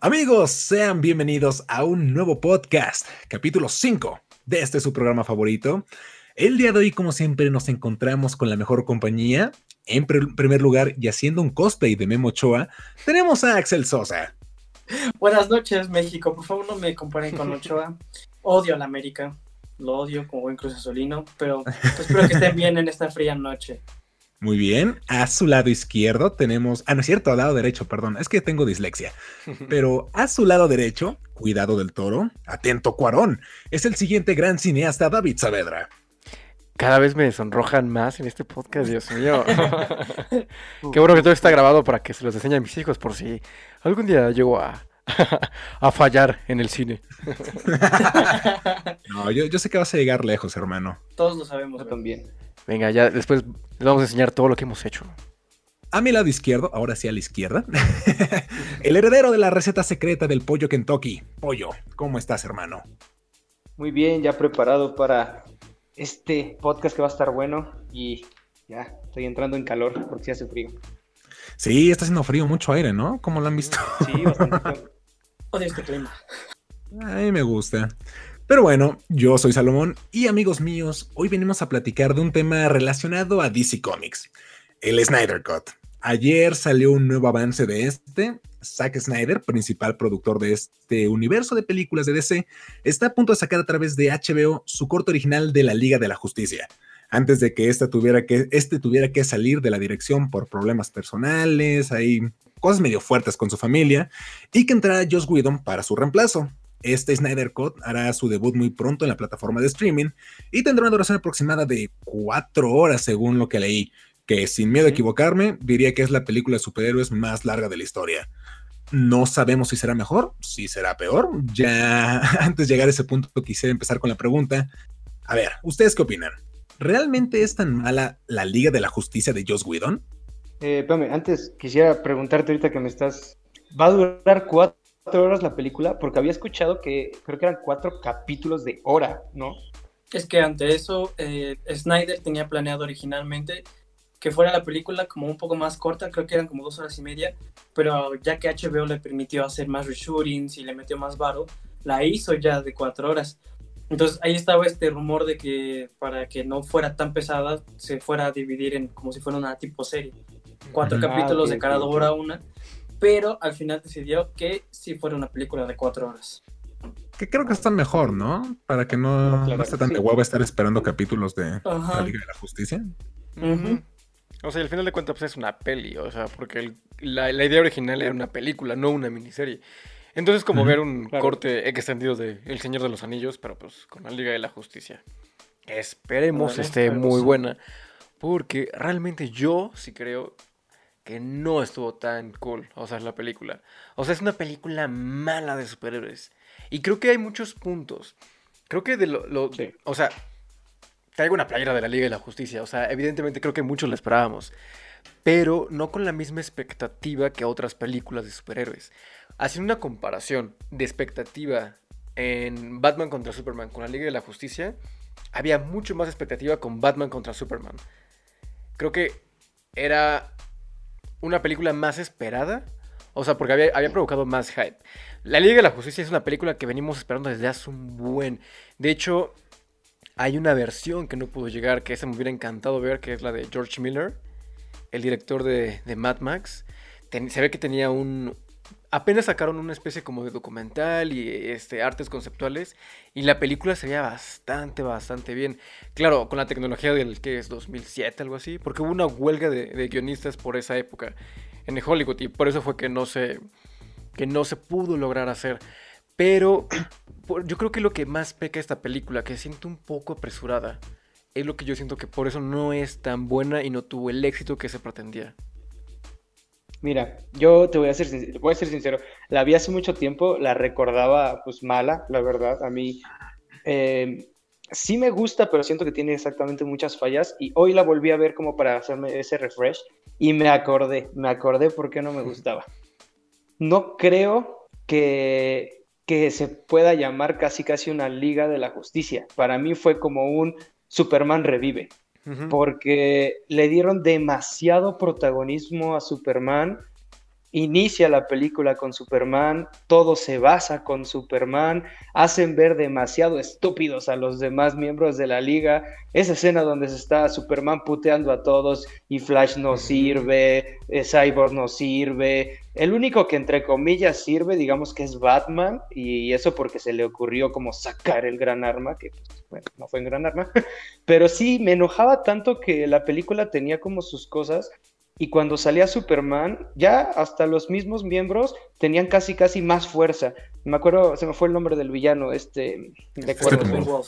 Amigos, sean bienvenidos a un nuevo podcast, capítulo 5 de este su programa favorito. El día de hoy, como siempre, nos encontramos con la mejor compañía. En primer lugar, y haciendo un cosplay de Memo Ochoa, tenemos a Axel Sosa. Buenas noches, México. Por favor, no me comparen con Ochoa. Odio a la América. Lo odio como buen cruz azulino, pero espero que estén bien en esta fría noche. Muy bien. A su lado izquierdo tenemos. Ah, no es cierto, al lado derecho, perdón. Es que tengo dislexia. Pero a su lado derecho, cuidado del toro, atento Cuarón, es el siguiente gran cineasta David Saavedra. Cada vez me sonrojan más en este podcast, Dios mío. Qué bueno que todo está grabado para que se los enseñe a mis hijos por si algún día llego a, a fallar en el cine. no, yo, yo sé que vas a llegar lejos, hermano. Todos lo sabemos. también. Venga, ya después les vamos a enseñar todo lo que hemos hecho. A mi lado izquierdo, ahora sí a la izquierda, el heredero de la receta secreta del pollo Kentucky. Pollo, ¿cómo estás, hermano? Muy bien, ya preparado para este podcast que va a estar bueno y ya estoy entrando en calor porque sí hace frío. Sí, está haciendo frío, mucho aire, ¿no? ¿Cómo lo han visto? Sí, bastante. Odio este clima. A mí me gusta. Pero bueno, yo soy Salomón y amigos míos, hoy venimos a platicar de un tema relacionado a DC Comics, el Snyder Cut. Ayer salió un nuevo avance de este. Zack Snyder, principal productor de este universo de películas de DC, está a punto de sacar a través de HBO su corto original de la Liga de la Justicia, antes de que, esta tuviera que este tuviera que salir de la dirección por problemas personales, hay cosas medio fuertes con su familia, y que entrara Joss Whedon para su reemplazo. Este Snyder Cut hará su debut muy pronto en la plataforma de streaming y tendrá una duración aproximada de cuatro horas según lo que leí, que sin miedo a equivocarme diría que es la película de superhéroes más larga de la historia. No sabemos si será mejor, si será peor. Ya antes de llegar a ese punto quisiera empezar con la pregunta. A ver, ¿ustedes qué opinan? ¿Realmente es tan mala la Liga de la Justicia de Joss Whedon? Eh, antes quisiera preguntarte ahorita que me estás... ¿Va a durar cuatro horas la película, porque había escuchado que creo que eran cuatro capítulos de hora, ¿no? Es que ante eso, eh, Snyder tenía planeado originalmente que fuera la película como un poco más corta, creo que eran como dos horas y media, pero ya que HBO le permitió hacer más reshootings y le metió más varo, la hizo ya de cuatro horas. Entonces ahí estaba este rumor de que para que no fuera tan pesada, se fuera a dividir en como si fuera una tipo serie. Cuatro capítulos de cada hora una pero al final decidió que sí fuera una película de cuatro horas. Que creo que está mejor, ¿no? Para que no, no, esté tan de huevo estar esperando capítulos de la Liga de la Justicia. O sea, al final de cuentas pues, es una peli, o sea, porque la, idea original era una película, no una miniserie. Entonces como ver un corte extendido de El Señor de los Anillos, pero pues con la Liga de la Justicia. Esperemos esté muy buena, porque realmente yo sí creo que no estuvo tan cool, o sea, la película. O sea, es una película mala de superhéroes. Y creo que hay muchos puntos. Creo que de lo... O sea, traigo una playera de la Liga de la Justicia. O sea, evidentemente creo que muchos la esperábamos. Pero no con la misma expectativa que otras películas de superhéroes. Haciendo una comparación de expectativa en Batman contra Superman con la Liga de la Justicia, había mucho más expectativa con Batman contra Superman. Creo que era una película más esperada. O sea, porque había, había, provocado más hype. La Liga de la Justicia es una película que venimos esperando desde hace un buen. De hecho, hay una versión que no pudo llegar, que esa me hubiera encantado ver, que es la de George Miller, el director de, de Mad Max. se ve que tenía un, apenas sacaron una especie como de documental y este, artes conceptuales y la película se veía bastante, bastante bien. Claro, con la tecnología del que es 2007, algo así, porque hubo una huelga de, guionistas por esa época en Hollywood y por eso fue que no se, que no se pudo lograr hacer. Pero yo creo que lo que más peca esta película, que siento un poco apresurada, es lo que yo siento que por eso no es tan buena y no tuvo el éxito que se pretendía. Mira, yo te voy a ser, voy a ser sincero, la vi hace mucho tiempo, la recordaba pues mala, la verdad, a mí em, sí me gusta, pero siento que tiene exactamente muchas fallas y hoy la volví a ver como para hacerme ese refresh y me acordé, me acordé por qué no me gustaba. No creo que, que se pueda llamar casi casi una liga de la justicia, para mí fue como un Superman revive porque le dieron demasiado protagonismo a Superman inicia la película con Superman, todo se basa con Superman, hacen ver demasiado estúpidos a los demás miembros de la liga. Esa escena donde se está Superman puteando a todos y Flash no sirve, eh, Cyborg no sirve. El único que entre comillas sirve, digamos que es Batman, y eso porque se le ocurrió como sacar el gran arma, que pues, bueno, no fue un gran arma, pero sí me enojaba tanto que la película tenía como sus cosas y cuando salía Superman, ya hasta los mismos miembros tenían casi casi más fuerza. Me acuerdo, se me fue el nombre del villano, este, de acuerdo.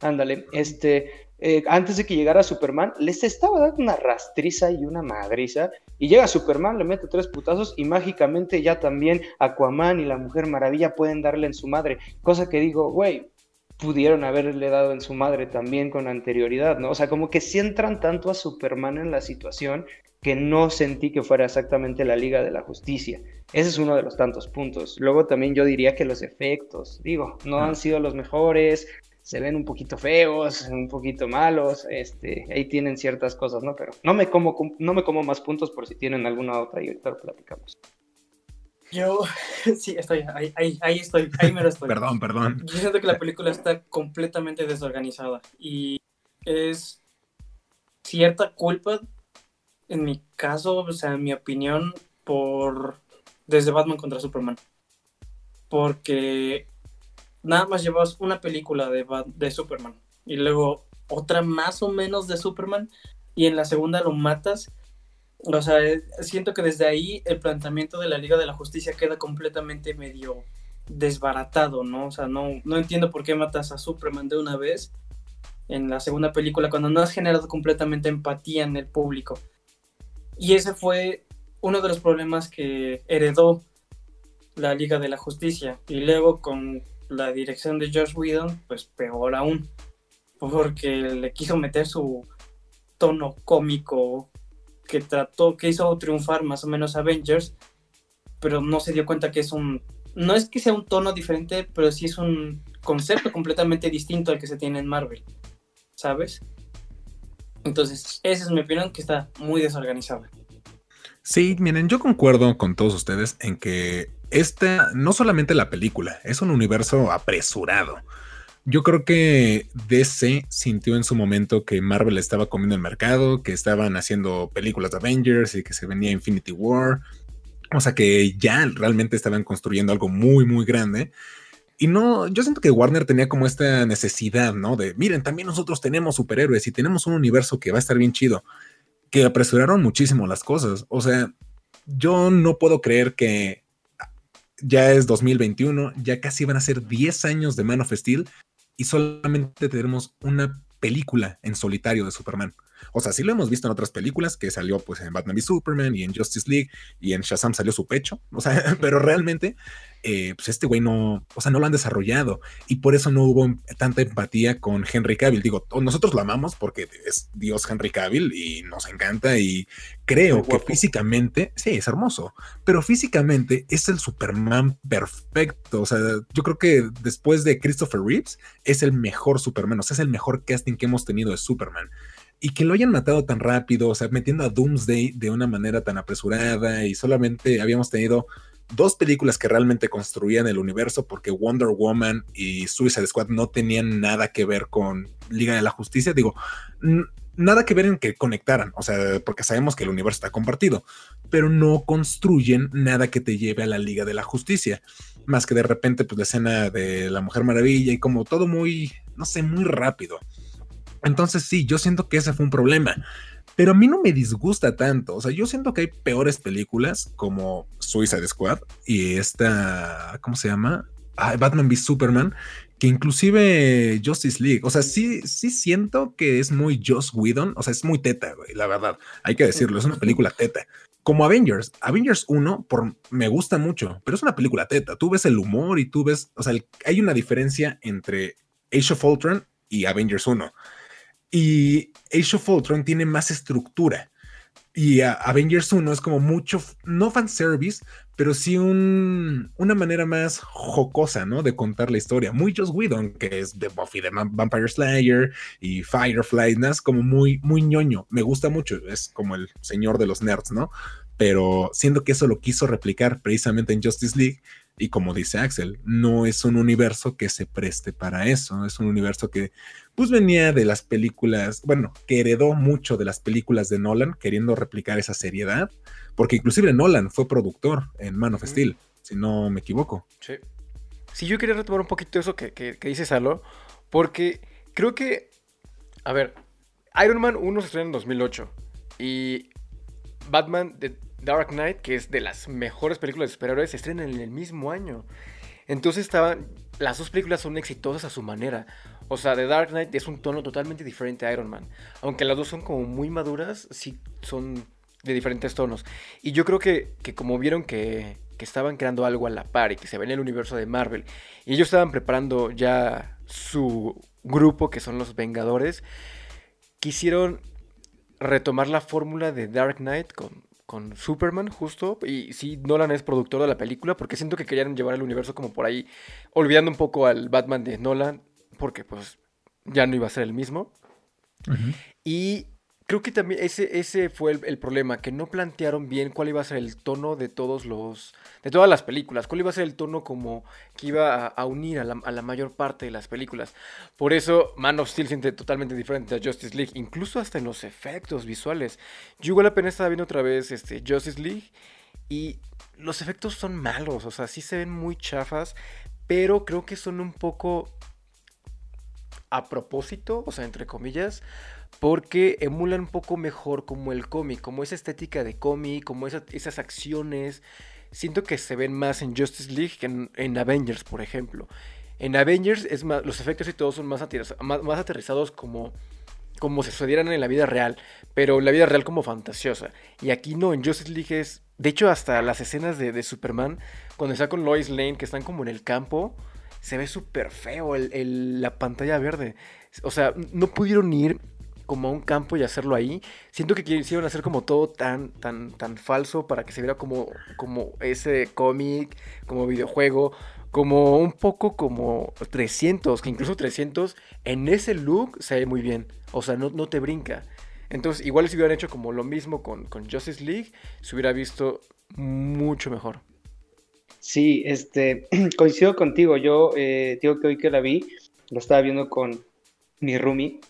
Ándale, este, eh, antes de que llegara Superman, les estaba dando una rastriza y una madriza. Y llega Superman, le mete tres putazos y mágicamente ya también Aquaman y la Mujer Maravilla pueden darle en su madre. Cosa que digo, güey, pudieron haberle dado en su madre también con anterioridad, ¿no? O sea, como que si entran tanto a Superman en la situación que no sentí que fuera exactamente la Liga de la Justicia. Ese es uno de los tantos puntos. Luego también yo diría que los efectos, digo, no han sido los mejores, se ven un poquito feos, un poquito malos, este, ahí tienen ciertas cosas, ¿no? Pero no me como, no me como más puntos por si tienen alguna otra y ahorita lo platicamos. Yo, sí, estoy, ahí, ahí, estoy, ahí me lo estoy. perdón, perdón. Yo siento que la película está completamente desorganizada y es cierta culpa en mi caso, o sea, en mi opinión, por desde Batman contra Superman. Porque nada más llevas una película de, de Superman y luego otra más o menos de Superman y en la segunda lo matas. O sea, siento que desde ahí el planteamiento de la Liga de la Justicia queda completamente medio desbaratado, ¿no? O sea, no, no entiendo por qué matas a Superman de una vez en la segunda película cuando no has generado completamente empatía en el público. Y ese fue uno de los problemas que heredó la Liga de la Justicia. Y luego con la dirección de Josh Whedon, pues peor aún, porque le quiso meter su tono cómico que trató, que hizo triunfar más o menos Avengers, pero no se dio cuenta que es un, no es que sea un tono diferente, pero sí es un concepto completamente distinto al que se tiene en Marvel, ¿sabes? Entonces, esa es mi opinión, que está muy desorganizada. Sí, miren, yo concuerdo con todos ustedes en que esta, no solamente la película, es un universo apresurado. Yo creo que DC sintió en su momento que Marvel estaba comiendo el mercado, que estaban haciendo películas de Avengers y que se venía Infinity War. O sea que ya realmente estaban construyendo algo muy, muy grande. Y no, yo siento que Warner tenía como esta necesidad, ¿no? De, miren, también nosotros tenemos superhéroes y tenemos un universo que va a estar bien chido, que apresuraron muchísimo las cosas. O sea, yo no puedo creer que ya es 2021, ya casi van a ser 10 años de Man of Steel y solamente tenemos una película en solitario de Superman. O sea, sí lo hemos visto en otras películas, que salió pues en Batman v Superman y en Justice League y en Shazam salió su pecho, o sea, pero realmente, eh, pues este güey no, o sea, no lo han desarrollado y por eso no hubo tanta empatía con Henry Cavill. Digo, nosotros lo amamos porque es Dios Henry Cavill y nos encanta y creo que físicamente, sí, es hermoso, pero físicamente es el Superman perfecto. O sea, yo creo que después de Christopher Reeves es el mejor Superman, o sea, es el mejor casting que hemos tenido de Superman y que lo hayan matado tan rápido, o sea, metiendo a Doomsday de una manera tan apresurada y solamente habíamos tenido dos películas que realmente construían el universo porque Wonder Woman y Suicide Squad no tenían nada que ver con Liga de la Justicia, digo, nada que ver en que conectaran, o sea, porque sabemos que el universo está compartido, pero no construyen nada que te lleve a la Liga de la Justicia, más que de repente pues la escena de la Mujer Maravilla y como todo muy, no sé, muy rápido. Entonces sí, yo siento que ese fue un problema. Pero a mí no me disgusta tanto. O sea, yo siento que hay peores películas como Suicide Squad y esta, ¿cómo se llama? Batman v Superman, que inclusive Justice League. O sea, sí, sí siento que es muy Joss Whedon. O sea, es muy teta, güey, la verdad. Hay que decirlo, es una película teta. Como Avengers. Avengers 1 por, me gusta mucho, pero es una película teta. Tú ves el humor y tú ves, o sea, hay una diferencia entre Age of Ultron y Avengers 1. Y Age of Ultron tiene más estructura. Y Avengers 1 es como mucho, no fanservice, pero sí un, una manera más jocosa, ¿no? De contar la historia. Muy Joss Whedon, que es de Buffy de Vampire Slayer y Firefly, ¿no? Es como muy, muy ñoño. Me gusta mucho, es como el señor de los nerds, ¿no? pero siendo que eso lo quiso replicar precisamente en Justice League, y como dice Axel, no es un universo que se preste para eso, es un universo que pues venía de las películas, bueno, que heredó mucho de las películas de Nolan, queriendo replicar esa seriedad, porque inclusive Nolan fue productor en Man of Steel, si no me equivoco. Sí. Sí, yo quería retomar un poquito eso que, que, que dice Salo, porque creo que, a ver, Iron Man 1 se estrena en 2008 y Batman The Dark Knight, que es de las mejores películas de superhéroes, se estrena en el mismo año. Entonces estaban, las dos películas son exitosas a su manera. O sea, The Dark Knight es un tono totalmente diferente a Iron Man. Aunque las dos son como muy maduras, sí son de diferentes tonos. Y yo creo que, que como vieron que, que, estaban creando algo a la par y que se venía el universo de Marvel, y ellos estaban preparando ya su grupo, que son los Vengadores, quisieron retomar la fórmula de Dark Knight con, con Superman, justo. Y sí, Nolan es productor de la película, porque siento que querían llevar el universo como por ahí, olvidando un poco al Batman de Nolan, porque pues ya no iba a ser el mismo. Y creo que también ese, ese fue el, problema, que no plantearon bien cuál iba a ser el tono de todos los. de todas las películas. Cuál iba a ser el tono como que iba a, unir a la, mayor parte de las películas. Por eso Man of Steel siente totalmente diferente a Justice League. Incluso hasta en los efectos visuales. Yo igual apenas estaba viendo otra vez este, Justice League. Y los efectos son malos. O sea, sí se ven muy chafas. Pero creo que son un poco a propósito, o sea, entre comillas, porque emulan un poco mejor como el cómic, como esa estética de cómic, como esas acciones. Siento que se ven más en Justice League que en, Avengers, por ejemplo. En Avengers es más, los efectos y todo son más, más, aterrizados como, como si sucedieran en la vida real, pero en la vida real como fantasiosa. Y aquí no, en Justice League es... De hecho, hasta las escenas de, Superman, cuando está con Lois Lane, que están como en el campo, se ve súper feo la pantalla verde. O sea, no pudieron ir como a un campo y hacerlo ahí. Siento que quisieron hacer como todo tan, tan, tan falso para que se viera como, como ese cómic, como videojuego, como un poco como 300, que incluso 300 en ese look se ve muy bien. O sea, no, no te brinca. Entonces, igual si hubieran hecho como lo mismo con, con Justice League, se hubiera visto mucho mejor. Sí, este, coincido contigo. Yo eh, digo que hoy que la vi, lo estaba viendo con mi roomie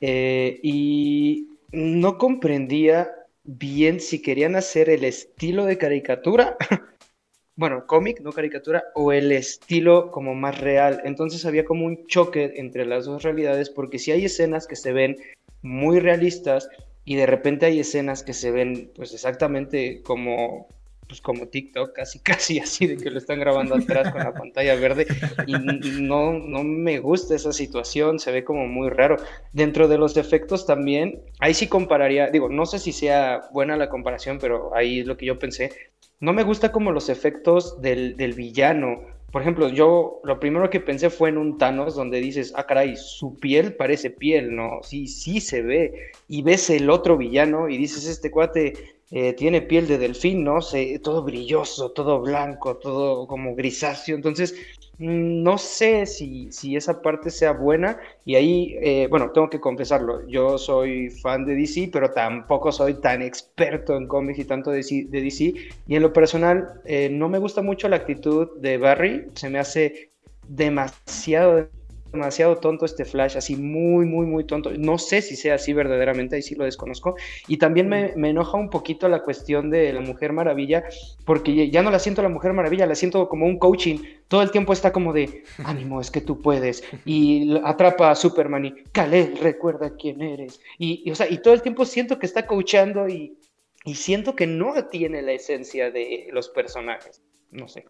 eh, y no comprendía bien si querían hacer el estilo de caricatura, bueno, cómic, no caricatura, o el estilo como más real. Entonces había como un choque entre las dos realidades, porque si hay escenas que se ven muy realistas y de repente hay escenas que se ven pues exactamente como pues como TikTok, casi casi así de que lo están grabando atrás con la pantalla verde y no, no me gusta esa situación, se ve como muy raro. Dentro de los efectos también, ahí sí compararía, digo, no sé si sea buena la comparación, pero ahí es lo que yo pensé. No me gusta como los efectos del, del villano. Por ejemplo, yo lo primero que pensé fue en un Thanos donde dices, ah, caray, su piel parece piel, ¿no? Sí, sí se ve. Y ves el otro villano y dices, este cuate eh, tiene piel de delfín, ¿no? todo brilloso, todo blanco, todo como grisáceo. Entonces, mm, no sé si, si esa parte sea buena. Y ahí, eh, bueno, tengo que confesarlo, yo soy fan de DC, pero tampoco soy tan experto en cómics y tanto de DC. Y en lo personal, eh, no me gusta mucho la actitud de Barry, se me hace demasiado demasiado tonto este Flash, así muy, muy, muy tonto. No sé si sea así verdaderamente, ahí sí lo desconozco. Y también me, enoja un poquito la cuestión de la Mujer Maravilla, porque ya no la siento la Mujer Maravilla, la siento como un coaching. Todo el tiempo está como de, ánimo, es que tú puedes. Y atrapa a Superman y, Kale, recuerda quién eres. Y, o sea, y todo el tiempo siento que está coachando y, y siento que no tiene la esencia de los personajes. No sé.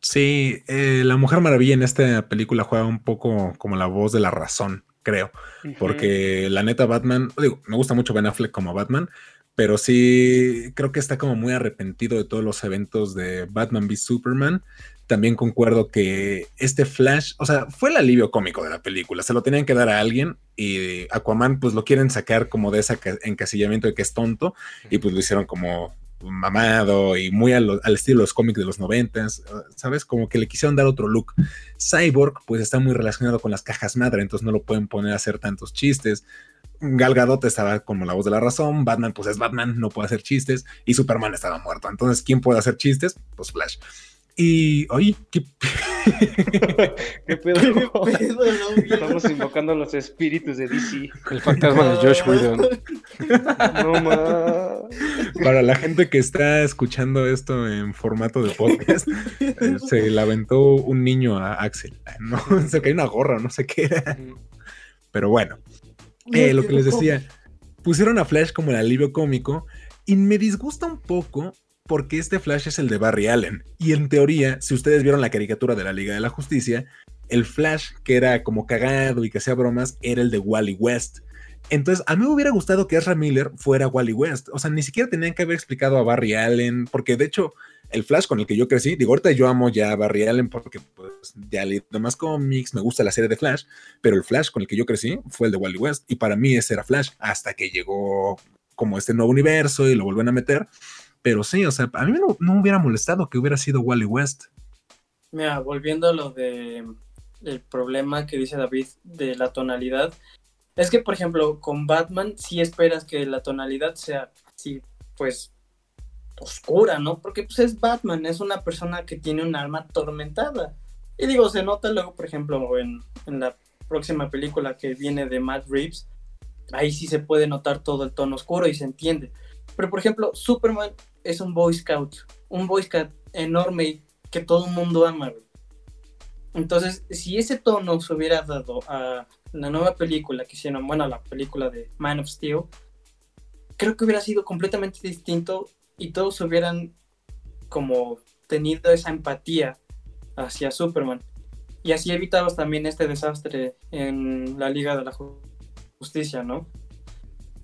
Sí, eh, la Mujer Maravilla en esta película juega un poco como la voz de la razón, creo. Porque la neta Batman, digo, me gusta mucho Ben Affleck como Batman, pero sí creo que está como muy arrepentido de todos los eventos de Batman v Superman. También concuerdo que este Flash, o sea, fue el alivio cómico de la película, se lo tenían que dar a alguien y Aquaman pues lo quieren sacar como de ese encasillamiento de que es tonto y pues lo hicieron como mamado y muy al, estilo de los cómics de los noventas, ¿sabes? Como que le quisieron dar otro look. Cyborg, pues está muy relacionado con las cajas madre, entonces no lo pueden poner a hacer tantos chistes. Gal Gadot estaba como la voz de la razón, Batman pues es Batman, no puede hacer chistes y Superman estaba muerto. Entonces, ¿quién puede hacer chistes? Pues Flash. Y, oye, ¿qué, ¿Qué pedo? Estamos invocando a los espíritus de DC. El fantasma de Josh Whedon. No más. Para la gente que está escuchando esto en formato de podcast, se le aventó un niño a Axel. No, se cayó una gorra, no sé qué era. Pero bueno, eh, lo que les decía, pusieron a Flash como el alivio cómico y me disgusta un poco porque este Flash es el de Barry Allen. Y en teoría, si ustedes vieron la caricatura de la Liga de la Justicia, el Flash que era como cagado y que hacía bromas era el de Wally West. Entonces, a mí me hubiera gustado que Ezra Miller fuera Wally West. O sea, ni siquiera tenían que haber explicado a Barry Allen, porque de hecho, el Flash con el que yo crecí, digo, ahorita yo amo ya a Barry Allen porque pues, ya leído más cómics, me gusta la serie de Flash, pero el Flash con el que yo crecí fue el de Wally West. Y para mí ese era Flash, hasta que llegó como este nuevo universo y lo vuelven a meter. Pero sí, o sea, a mí no, no hubiera molestado que hubiera sido Wally West. Mira, volviendo a lo de el problema que dice David de la tonalidad, es que, por ejemplo, con Batman sí esperas que la tonalidad sea así, pues, oscura, ¿no? Porque pues es Batman, es una persona que tiene un alma atormentada. Y digo, se nota luego, por ejemplo, en la próxima película que viene de Matt Reeves, ahí sí se puede notar todo el tono oscuro y se entiende. Pero, por ejemplo, Superman es un Boy Scout, un Boy Scout enorme que todo el mundo ama. Entonces, si ese tono se hubiera dado a la nueva película que hicieron, bueno, la película de Man of Steel, creo que hubiera sido completamente distinto y todos hubieran como tenido esa empatía hacia Superman. Y así evitabas también este desastre en la Liga de la Justicia, ¿no?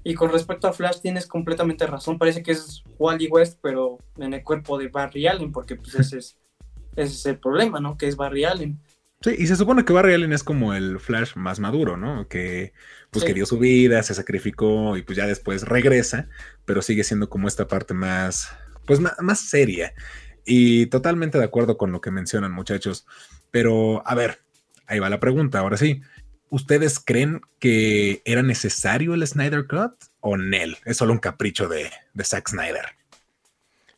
Y con respecto a Flash, tienes completamente razón. Parece que es Wally West, pero en el cuerpo de Barry Allen, porque pues ese es, ese es el problema, ¿no? Que es Barry Allen. Sí, y se supone que Barry Allen es como el Flash más maduro, ¿no? Que pues que dio su vida, se sacrificó y pues ya después regresa, pero sigue siendo como esta parte más, pues más, más seria. Y totalmente de acuerdo con lo que mencionan muchachos. Pero a ver, ahí va la pregunta, ahora sí. ¿Ustedes creen que era necesario el Snyder Cut o Nel? Es solo un capricho de, de Zack Snyder.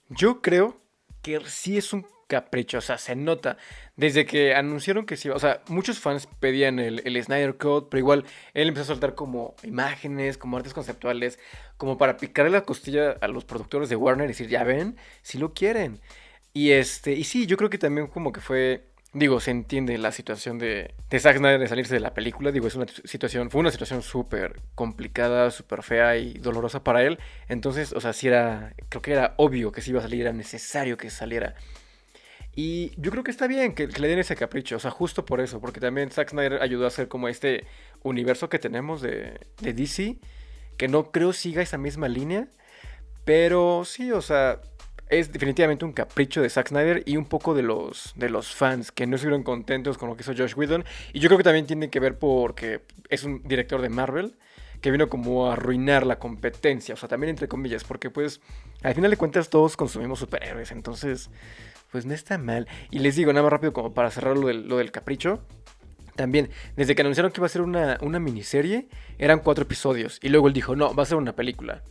Yo creo que sí es un capricho, o sea, se nota. Desde que anunciaron que sí, o sea, muchos fans pedían el, el, Snyder Cut, pero igual él empezó a soltar como imágenes, como artes conceptuales, como para picarle la costilla a los productores de Warner y decir, ya ven, si lo quieren. Y este, y sí, yo creo que también como que fue digo, se entiende la situación de, de Zack Snyder de salirse de la película. Digo, es una situación, fue una situación súper complicada, súper fea y dolorosa para él. Entonces, o sea, sí era, creo que era obvio que si iba a salir, era necesario que saliera. Y yo creo que está bien que, le den ese capricho, o sea, justo por eso, porque también Zack Snyder ayudó a hacer como este universo que tenemos de, de DC, que no creo siga esa misma línea, pero sí, o sea, es definitivamente un capricho de Zack Snyder y un poco de los, de los fans que no estuvieron contentos con lo que hizo Josh Whedon. Y yo creo que también tiene que ver porque es un director de Marvel que vino como a arruinar la competencia, o sea, también entre comillas, porque pues al final de cuentas todos consumimos superhéroes, entonces pues no está mal. Y les digo, nada más rápido como para cerrar lo del, lo del capricho. También, desde que anunciaron que iba a ser una, una miniserie, eran cuatro episodios. Y luego él dijo, no, va a ser una película.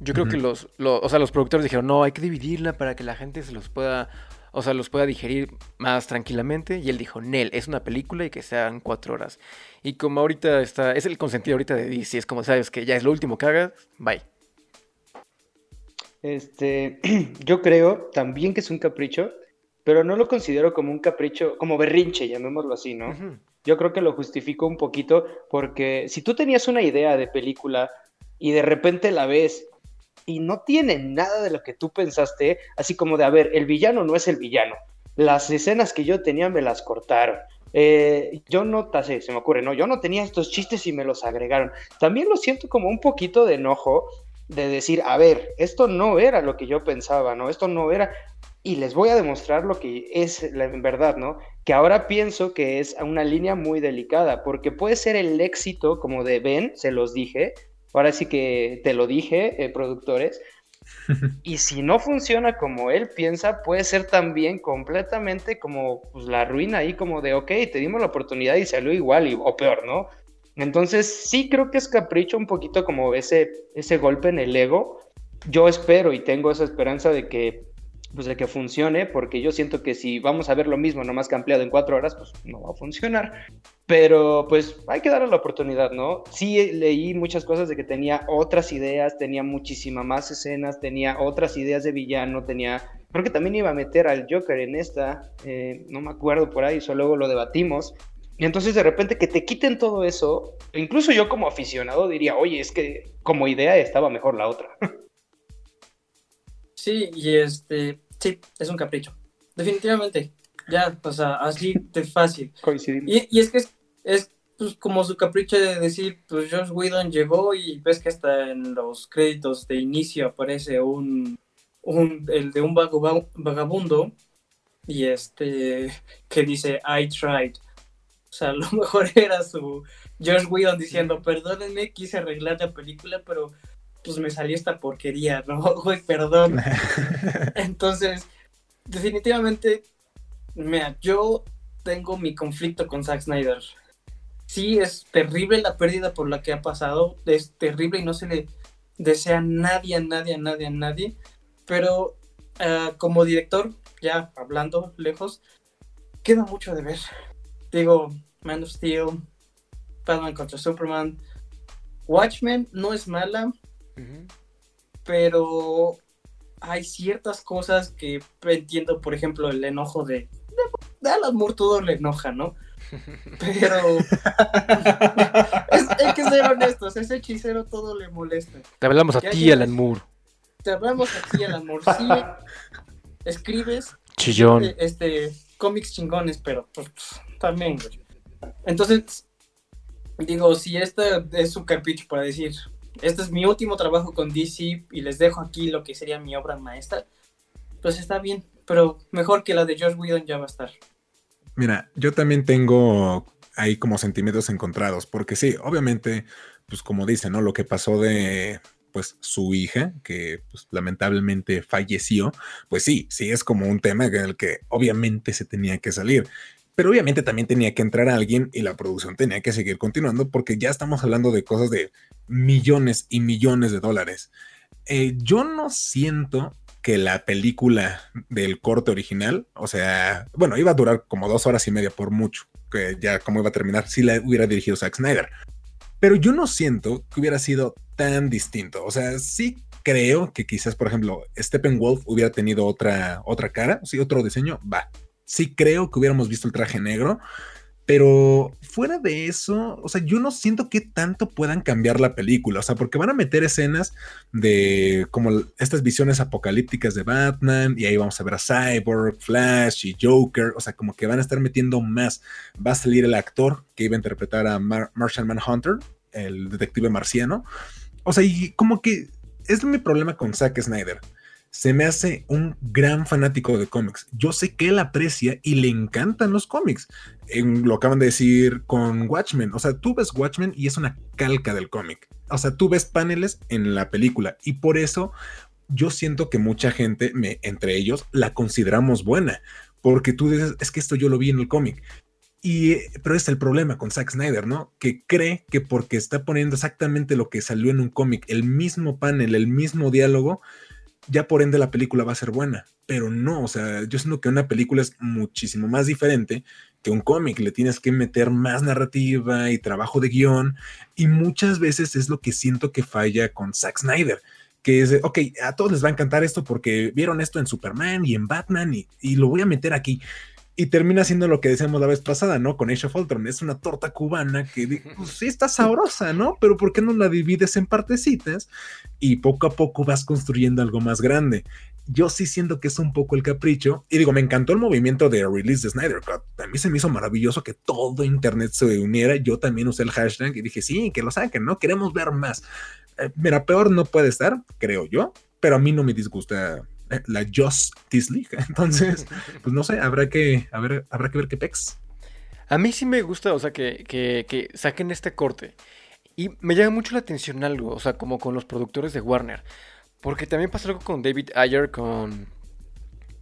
Yo creo uh -huh. que los, los, o sea, los productores dijeron, no, hay que dividirla para que la gente se los pueda, o sea, los pueda digerir más tranquilamente. Y él dijo, Nel, es una película y que sean cuatro horas. Y como ahorita está, es el consentido ahorita de DC, es como, sabes, que ya es lo último que hagas, bye. Este, yo creo también que es un capricho, pero no lo considero como un capricho, como berrinche, llamémoslo así, ¿no? Uh -huh. Yo creo que lo justifico un poquito porque si tú tenías una idea de película y de repente la ves y no tiene nada de lo que tú pensaste, así como de, a ver, el villano no es el villano. Las escenas que yo tenía me las cortaron. Eh, yo no, sé, se me ocurre, no, yo no tenía estos chistes y me los agregaron. También lo siento como un poquito de enojo de decir, a ver, esto no era lo que yo pensaba, ¿no? Esto no era, y les voy a demostrar lo que es la en verdad, ¿no? Que ahora pienso que es una línea muy delicada, porque puede ser el éxito como de Ben, se los dije, ahora sí que te lo dije, eh, productores, y si no funciona como él piensa, puede ser también completamente como pues, la ruina ahí, como de, ok, te dimos la oportunidad y salió igual, y, o peor, ¿no? Entonces, sí creo que es capricho un poquito como ese, ese golpe en el ego. Yo espero y tengo esa esperanza de que, pues, de que funcione, porque yo siento que si vamos a ver lo mismo, nomás que ampliado en cuatro horas, pues no va a funcionar. Pero pues hay que darle la oportunidad, ¿no? Sí leí muchas cosas de que tenía otras ideas, tenía muchísimas más escenas, tenía otras ideas de villano, tenía... Creo que también iba a meter al Joker en esta, eh, no me acuerdo por ahí, solo luego lo debatimos. Y entonces de repente que te quiten todo eso, incluso yo como aficionado diría, oye, es que como idea estaba mejor la otra. Sí, y este, sí, es un capricho. Definitivamente. Ya, o sea, así de fácil. Coincidimos. Y, y es que es, es pues, como su capricho de decir, pues Josh Whedon llegó y ves que hasta en los créditos de inicio aparece un, un el de un vagabundo y este que dice I tried o sea, a lo mejor era su George Whedon diciendo, perdónenme, quise arreglar la película, pero pues me salió esta porquería, ¿no? Güey, perdón. Entonces, definitivamente, mira, yo tengo mi conflicto con Zack Snyder. Sí, es terrible la pérdida por la que ha pasado, es terrible y no se le desea a nadie, a nadie, a nadie, a nadie, pero uh, como director, ya hablando lejos, queda mucho de ver digo, Man of Steel, Batman contra Superman. Watchmen no es mala, pero hay ciertas cosas que entiendo, por ejemplo, el enojo de, de Alan Moore todo le enoja, ¿no? Pero hay que ser honestos, ese hechicero todo le molesta. Te hablamos a ti, Alan Moore. Te hablamos a ti, Alan Moore. Sí, escribes Chillón. Este, cómics chingones, pero pues, también, güey. Entonces, digo, si este es su capricho para decir, este es mi último trabajo con DC y les dejo aquí lo que sería mi obra maestra, pues está bien, pero mejor que la de George Whedon ya va a estar. Mira, yo también tengo ahí como sentimientos encontrados, porque sí, obviamente, pues como dice, ¿no? Lo que pasó de pues su hija, que pues, lamentablemente falleció, pues sí, sí es como un tema en el que obviamente se tenía que salir pero obviamente también tenía que entrar alguien y la producción tenía que seguir continuando porque ya estamos hablando de cosas de millones y millones de dólares. Eh, yo no siento que la película del corte original, o sea, bueno, iba a durar como dos horas y media por mucho, que ya como iba a terminar, si la hubiera dirigido Zack Snyder. Pero yo no siento que hubiera sido tan distinto. O sea, sí creo que quizás, por ejemplo, Steppenwolf hubiera tenido otra, otra cara, sí, otro diseño, va, sí creo que hubiéramos visto el traje negro, pero fuera de eso, o sea, yo no siento que tanto puedan cambiar la película, o sea, porque van a meter escenas de como estas visiones apocalípticas de Batman, y ahí vamos a ver a Cyborg, Flash y Joker, o sea, como que van a estar metiendo más. Va a salir el actor que iba a interpretar a Martian Manhunter, el detective marciano, o sea, y como que es mi problema con Zack Snyder se me hace un gran fanático de cómics. Yo sé que él aprecia y le encantan los cómics. lo acaban de decir con Watchmen. O sea, tú ves Watchmen y es una calca del cómic. O sea, tú ves paneles en la película y por eso yo siento que mucha gente, me, entre ellos, la consideramos buena. Porque tú dices, es que esto yo lo vi en el cómic. Y, pero es el problema con Zack Snyder, ¿no? Que cree que porque está poniendo exactamente lo que salió en un cómic, el mismo panel, el mismo diálogo, ya por ende la película va a ser buena. Pero no, o sea, yo siento que una película es muchísimo más diferente que un cómic. Le tienes que meter más narrativa y trabajo de guion. Y muchas veces es lo que siento que falla con Zack Snyder. Que es, ok, a todos les va a encantar esto porque vieron esto en Superman y en Batman y, y lo voy a meter aquí y termina siendo lo que decíamos la vez pasada, ¿no? Con Age of Ultron. Es una torta cubana que, pues sí, está sabrosa, ¿no? Pero ¿por qué no la divides en partecitas y poco a poco vas construyendo algo más grande? Yo sí siento que es un poco el capricho. Y digo, me encantó el movimiento de release de Snyder Cut. A mí se me hizo maravilloso que todo Internet se uniera. Yo también usé el hashtag y dije, sí, que lo saquen, ¿no? Queremos ver más. Eh, mira, peor no puede estar, creo yo, pero a mí no me disgusta la Justice League. Entonces, pues no sé, habrá que, a ver, habrá que ver qué pex. A mí sí me gusta, o sea, que, que, saquen este corte. Y me llama mucho la atención algo, o sea, como con los productores de Warner. Porque también pasó algo con David Ayer, con,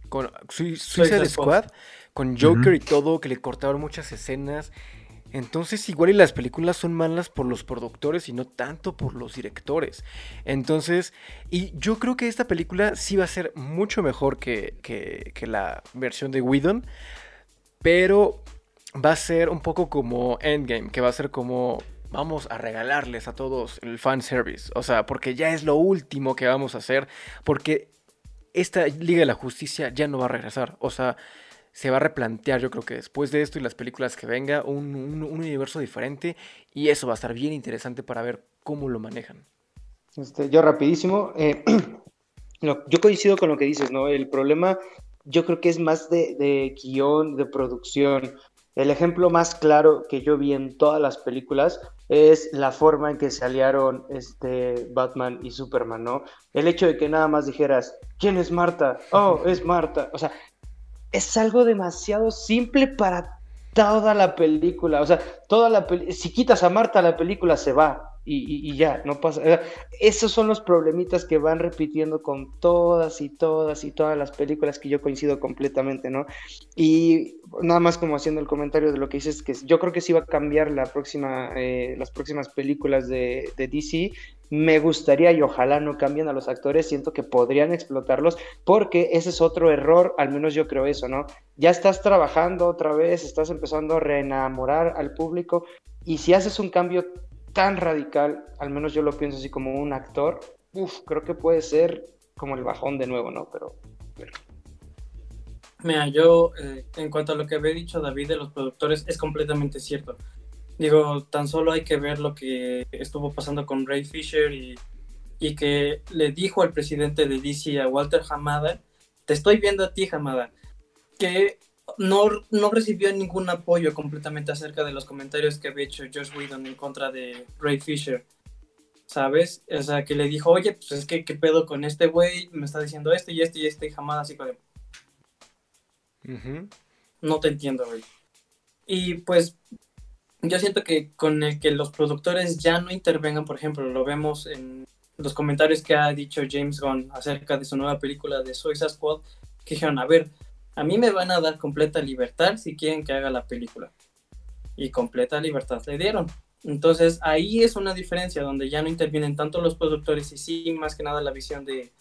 con Suicide Squad, con Joker y todo, que le cortaron muchas escenas. Entonces igual y las películas son malas por los productores y no tanto por los directores. Entonces, y yo creo que esta película sí va a ser mucho mejor que, que, la versión de Whedon, pero va a ser un poco como Endgame, que va a ser como vamos a regalarles a todos el fan service. O sea, porque ya es lo último que vamos a hacer, porque esta Liga de la Justicia ya no va a regresar. O sea, se va a replantear, yo creo que después de esto y las películas que venga, un, universo diferente y eso va a estar bien interesante para ver cómo lo manejan. Este, yo rapidísimo, eh, yo coincido con lo que dices, ¿no? El problema yo creo que es más de, de guion, de producción. El ejemplo más claro que yo vi en todas las películas es la forma en que se aliaron este Batman y Superman, ¿no? El hecho de que nada más dijeras, ¿quién es Marta? Oh, es Marta. O sea, es algo demasiado simple para toda la película. O sea, toda la si quitas a Marta, la película se va y, ya, no pasa. Esos son los problemitas que van repitiendo con todas y todas y todas las películas que yo coincido completamente, ¿no? Y nada más como haciendo el comentario de lo que dices, que yo creo que sí va a cambiar la próxima, eh, las próximas películas de, de DC me gustaría y ojalá no cambien a los actores, siento que podrían explotarlos porque ese es otro error, al menos yo creo eso, ¿no? Ya estás trabajando otra vez, estás empezando a reenamorar al público y si haces un cambio tan radical, al menos yo lo pienso así como un actor, uff, creo que puede ser como el bajón de nuevo, ¿no? Pero... Mira, yo eh, en cuanto a lo que había dicho David de los productores, es completamente cierto. Digo, tan solo hay que ver lo que estuvo pasando con Ray Fisher y, y que le dijo al presidente de DC, a Walter Hamada, te estoy viendo a ti, Hamada, que no, no recibió ningún apoyo completamente acerca de los comentarios que había hecho Josh Whedon en contra de Ray Fisher. ¿Sabes? O sea, que le dijo, oye, pues es que, ¿qué pedo con este güey? Me está diciendo este y este y este y Hamada así como No te entiendo, güey. Y pues yo siento que con el que los productores ya no intervengan, por ejemplo, lo vemos en los comentarios que ha dicho James Gunn acerca de su nueva película de Suicide Squad, que dijeron, a ver, a mí me van a dar completa libertad si quieren que haga la película. Y completa libertad le dieron. Entonces ahí es una diferencia donde ya no intervienen tanto los productores y sí más que nada la visión de,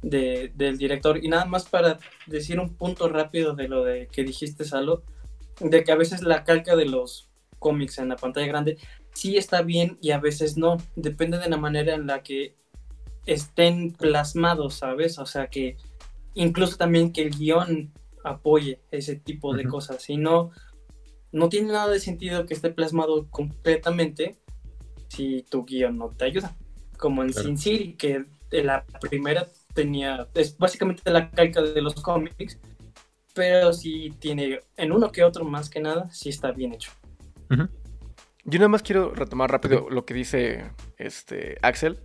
del director. Y nada más para decir un punto rápido de lo de que dijiste, Salo, de que a veces la calca de los cómics en la pantalla grande, sí está bien y a veces no. Depende de la manera en la que estén plasmados, ¿sabes? O sea que incluso también que el guion apoye ese tipo de cosas. Si no, no tiene nada de sentido que esté plasmado completamente si tu guion no te ayuda. Como en Sin City, que la primera tenía, es básicamente la calca de los cómics, pero sí tiene en uno que otro más que nada, sí está bien hecho. Yo nada más quiero retomar rápido lo que dice este Axel.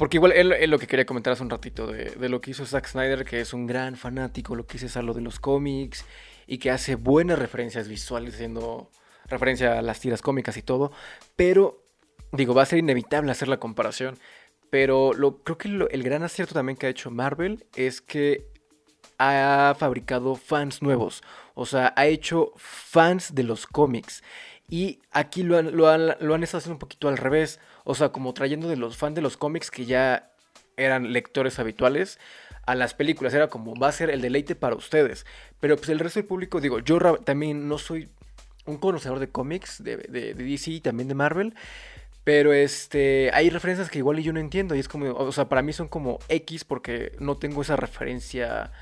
Porque igual él, lo que quería comentar hace un ratito de, lo que hizo Zack Snyder, que es un gran fanático, lo que dice a lo de los cómics y que hace buenas referencias visuales, haciendo referencia a las tiras cómicas y todo. Pero, digo, va a ser inevitable hacer la comparación. Pero lo, creo que el gran acierto también que ha hecho Marvel es que ha fabricado fans nuevos. O sea, ha hecho fans de los cómics. Y aquí lo han, lo, han, estado haciendo un poquito al revés. O sea, como trayendo de los fans de los cómics que ya eran lectores habituales a las películas. Era como, va a ser el deleite para ustedes. Pero pues el resto del público, digo, yo también no soy un conocedor de cómics, de, de, DC y también de Marvel. Pero este, hay referencias que igual yo no entiendo. Y es como, o sea, para mí son como X porque no tengo esa referencia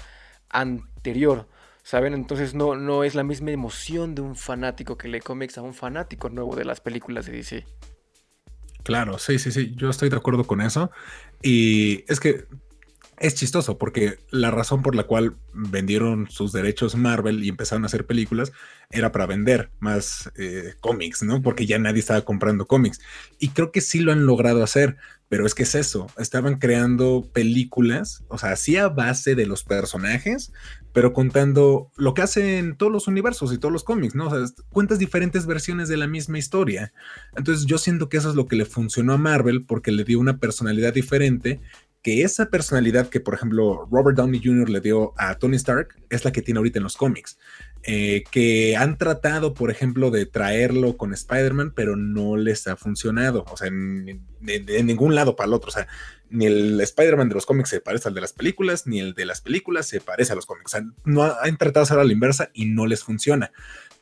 anterior. ¿Saben? Entonces no, no es la misma emoción de un fanático que lee cómics a un fanático nuevo de las películas de DC. Claro, sí, sí, sí, yo estoy de acuerdo con eso. Y es que es chistoso porque la razón por la cual vendieron sus derechos Marvel y empezaron a hacer películas era para vender más eh, cómics, ¿no? Porque ya nadie estaba comprando cómics. Y creo que sí lo han logrado hacer, pero es que es eso, estaban creando películas, o sea, sí a base de los personajes, pero contando lo que hacen todos los universos y todos los cómics, ¿no? O sea, cuentas diferentes versiones de la misma historia. Entonces yo siento que eso es lo que le funcionó a Marvel porque le dio una personalidad diferente que esa personalidad que, por ejemplo, Robert Downey Jr. le dio a Tony Stark es la que tiene ahorita en los cómics. Eh, que han tratado, por ejemplo, de traerlo con Spider-Man, pero no les ha funcionado. O sea, de, ningún lado para el otro. O sea, ni el Spider-Man de los cómics se parece al de las películas, ni el de las películas se parece a los cómics. O sea, no han tratado de hacer a la inversa y no les funciona.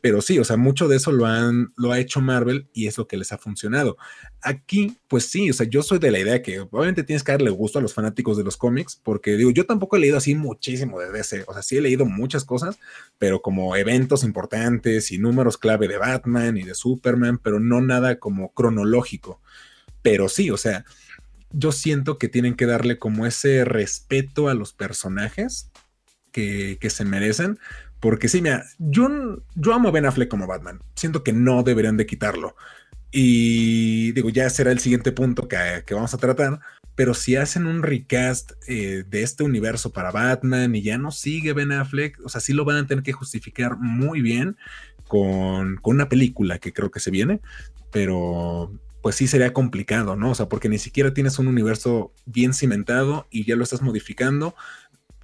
Pero sí, o sea, mucho de eso lo, han, lo ha hecho Marvel y es lo que les ha funcionado. Aquí, pues sí, o sea, yo soy de la idea que obviamente tienes que darle gusto a los fanáticos de los cómics, porque digo, yo tampoco he leído así muchísimo de DC, o sea, sí he leído muchas cosas, pero como eventos importantes y números clave de Batman y de Superman, pero no nada como cronológico. Pero sí, o sea, yo siento que tienen que darle como ese respeto a los personajes que, que se merecen, porque sí, mira, yo, yo amo a Ben Affleck como Batman. Siento que no deberían de quitarlo. Y digo, ya será el siguiente punto que, vamos a tratar. Pero si hacen un recast eh, de este universo para Batman y ya no sigue Ben Affleck, o sea, sí lo van a tener que justificar muy bien con, con una película que creo que se viene. Pero pues sí sería complicado, ¿no? O sea, porque ni siquiera tienes un universo bien cimentado y ya lo estás modificando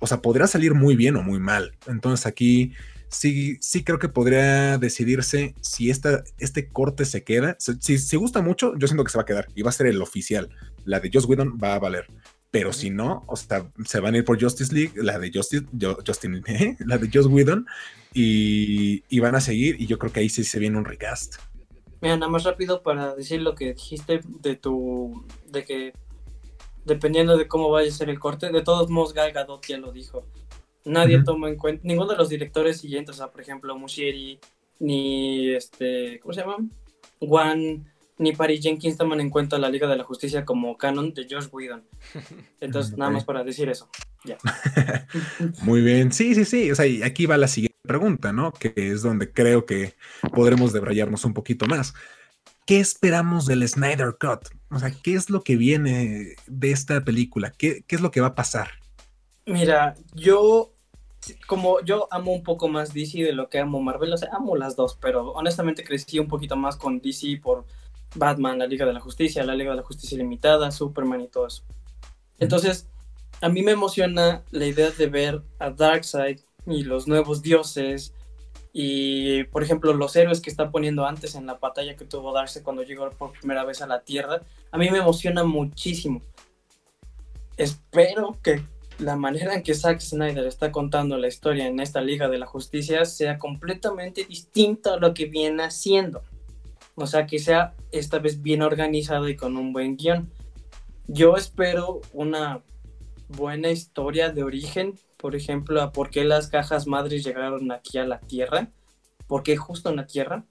o sea, podría salir muy bien o muy mal. Entonces aquí sí, sí creo que podría decidirse si esta, este corte se queda. Si, si gusta mucho, yo siento que se va a quedar y va a ser el oficial. La de Joss Whedon va a valer. Pero si no, o sea, se van a ir por Justice League, la de Justice, Justin, ¿eh? la de Joss Whedon, y, y, van a seguir. Y yo creo que ahí sí se viene un recast. Mira, nada más rápido para decir lo que dijiste de tu, de que dependiendo de cómo vaya a ser el corte. De todos modos, Gal Gadot ya lo dijo. Nadie toma en cuenta, ninguno de los directores siguientes, o sea, por ejemplo, Mushieri, ni este, ¿cómo se llama? Juan, ni Patty Jenkins toman en cuenta la Liga de la Justicia como canon de Josh Whedon. Entonces, nada más para decir eso. Ya. Muy bien, sí, sí, sí. O sea, aquí va la siguiente pregunta, ¿no? Que es donde creo que podremos debrayarnos un poquito más. ¿qué esperamos del Snyder Cut? O sea, ¿qué es lo que viene de esta película? ¿Qué, es lo que va a pasar? Mira, yo, como yo amo un poco más DC de lo que amo Marvel, o sea, amo las dos, pero honestamente crecí un poquito más con DC por Batman, la Liga de la Justicia, la Liga de la Justicia Limitada, Superman y todo eso. Entonces, a mí me emociona la idea de ver a Darkseid y los nuevos dioses y, por ejemplo, los héroes que está poniendo antes en la batalla que tuvo Darse cuando llegó por primera vez a la Tierra, a mí me emociona muchísimo. Espero que la manera en que Zack Snyder está contando la historia en esta Liga de la Justicia sea completamente distinta a lo que viene haciendo. O sea, que sea esta vez bien organizado y con un buen guion. Yo espero una buena historia de origen por ejemplo, a por qué las cajas madres llegaron aquí a la Tierra, por qué justo en la Tierra,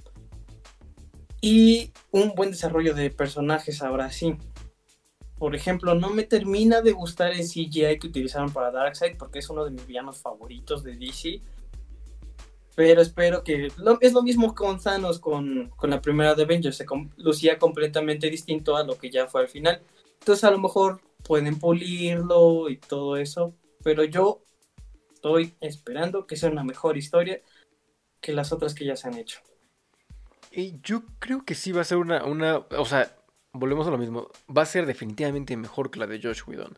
y un buen desarrollo de personajes ahora sí. Por ejemplo, no me termina de gustar el CGI que utilizaron para Darkseid porque es uno de mis villanos favoritos de DC. Pero espero que... es lo mismo con Thanos con, con la primera de Avengers. Se lucía completamente distinto a lo que ya fue al final. Entonces a lo mejor pueden pulirlo y todo eso. Pero yo estoy esperando que sea una mejor historia que las otras que ya se han hecho. Y yo creo que sí va a ser una, una, o sea, volvemos a lo mismo, va a ser definitivamente mejor que la de Josh Whedon.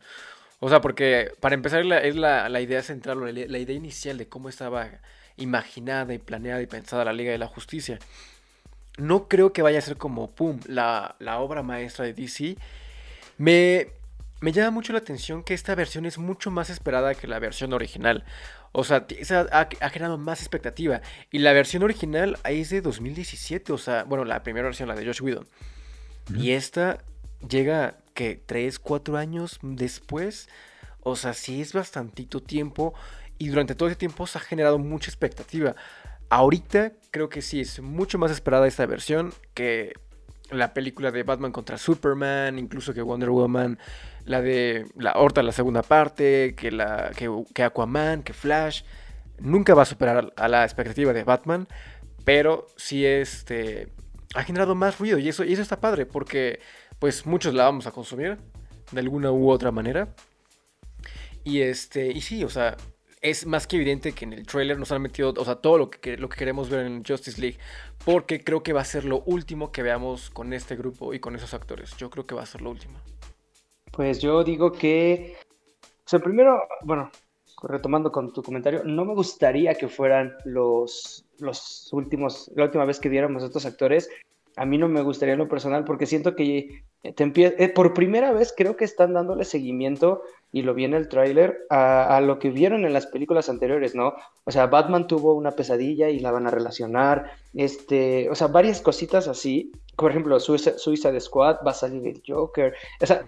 O sea, porque para empezar es la, idea central, la, la, idea inicial de cómo estaba imaginada y planeada y pensada la Liga de la Justicia. No creo que vaya a ser como, ¡pum!, la, la obra maestra de DC. Me, me llama mucho la atención que esta versión es mucho más esperada que la versión original. O sea, ha, generado más expectativa. Y la versión original ahí es de 2017. O sea, bueno, la primera versión, la de Josh Whedon. Y esta llega, que 3, 4 años después. O sea, sí es bastantito tiempo. Y durante todo ese tiempo se ha generado mucha expectativa. Ahorita creo que sí es mucho más esperada esta versión que la película de Batman contra Superman, incluso que Wonder Woman la de la Horta, la segunda parte, que, la, que, Aquaman, que Flash. Nunca va a superar a la expectativa de Batman, pero sí este, ha generado más ruido y eso, y eso está padre porque pues muchos la vamos a consumir de alguna u otra manera. Y este, y sí, o sea, es más que evidente que en el trailer nos han metido, o sea, todo lo que, lo que queremos ver en Justice League, porque creo que va a ser lo último que veamos con este grupo y con esos actores. Yo creo que va a ser lo último. Pues yo digo que O sea, primero, bueno, retomando con tu comentario, no me gustaría que fueran los, los últimos, la última vez que viéramos a estos actores. A mí no me gustaría en lo personal porque siento que te eh, por primera vez creo que están dándole seguimiento, y lo vi en el tráiler, a, lo que vieron en las películas anteriores, ¿no? O sea, Batman tuvo una pesadilla y la van a relacionar, este, o sea, varias cositas así. Por ejemplo, Suicide Squad va a salir el Joker. O sea,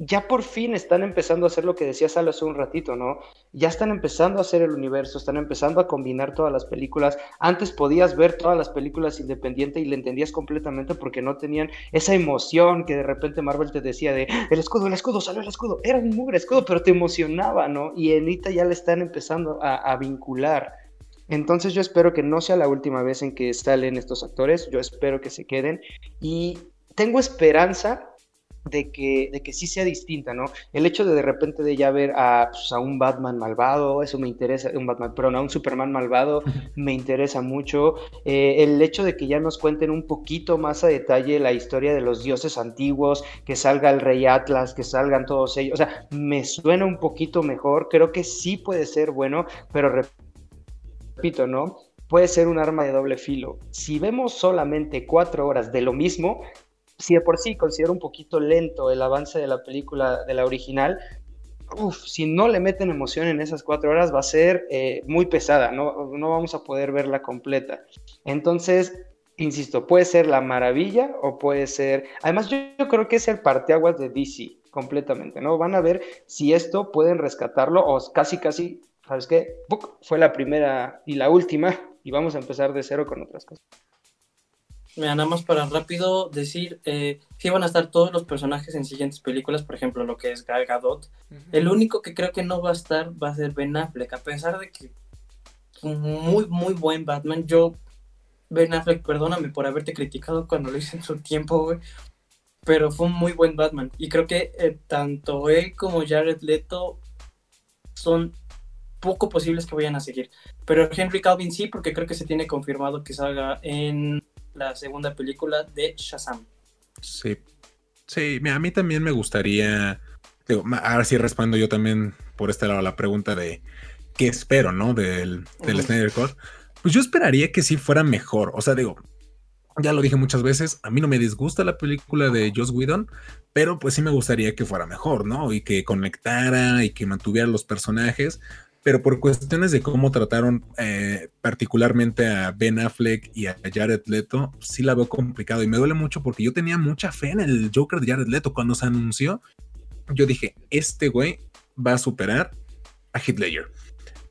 ya por fin están empezando a hacer lo que decía Salo hace un ratito, ¿no? Ya están empezando a hacer el universo, están empezando a combinar todas las películas. Antes podías ver todas las películas independiente y le entendías completamente porque no tenían esa emoción que de repente Marvel te decía de el escudo, el escudo, salió el escudo, era un mugre escudo, pero te emocionaba, ¿no? Y en Ita ya le están empezando a, a vincular. Entonces yo espero que no sea la última vez en que salen estos actores, yo espero que se queden y tengo esperanza de que, de que sí sea distinta, ¿no? El hecho de de repente de ya ver a, pues, a un Batman malvado, eso me interesa, un Batman, perdón, a un Superman malvado, me interesa mucho. Eh, el hecho de que ya nos cuenten un poquito más a detalle la historia de los dioses antiguos, que salga el rey Atlas, que salgan todos ellos, o sea, me suena un poquito mejor, creo que sí puede ser bueno, pero repito, ¿no? Puede ser un arma de doble filo. Si vemos solamente cuatro horas de lo mismo, si de por sí considero un poquito lento el avance de la película, de la original, si no le meten emoción en esas cuatro horas va a ser eh, muy pesada, no, no vamos a poder verla completa. Entonces, insisto, puede ser la maravilla o puede ser... Además, yo, creo que es el parteaguas de DC completamente, ¿no? Van a ver si esto pueden rescatarlo o casi, casi, ¿sabes qué? Fue la primera y la última y vamos a empezar de cero con otras cosas. Mira, nada más para rápido decir, eh, sí van a estar todos los personajes en siguientes películas, por ejemplo, lo que es Gal Gadot. El único que creo que no va a estar va a ser Ben Affleck, a pesar de que muy, muy buen Batman. Yo, Ben Affleck, perdóname por haberte criticado cuando lo hice en su tiempo, güey, pero fue un muy buen Batman. Y creo que eh, tanto él como Jared Leto son poco posibles que vayan a seguir. Pero Henry Calvin sí, porque creo que se tiene confirmado que salga en la segunda película de Shazam. Sí, sí, a mí también me gustaría, digo, ahora sí respondo yo también por este lado la pregunta de qué espero, ¿no? Del, del Snyder Cut. Pues yo esperaría que sí fuera mejor, o sea, digo, ya lo dije muchas veces, a mí no me disgusta la película de Joss Whedon, pero pues sí me gustaría que fuera mejor, ¿no? Y que conectara y que mantuviera los personajes pero por cuestiones de cómo trataron eh, particularmente a Ben Affleck y a Jared Leto, sí la veo complicado y me duele mucho porque yo tenía mucha fe en el Joker de Jared Leto cuando se anunció. Yo dije, este güey va a superar a Ledger.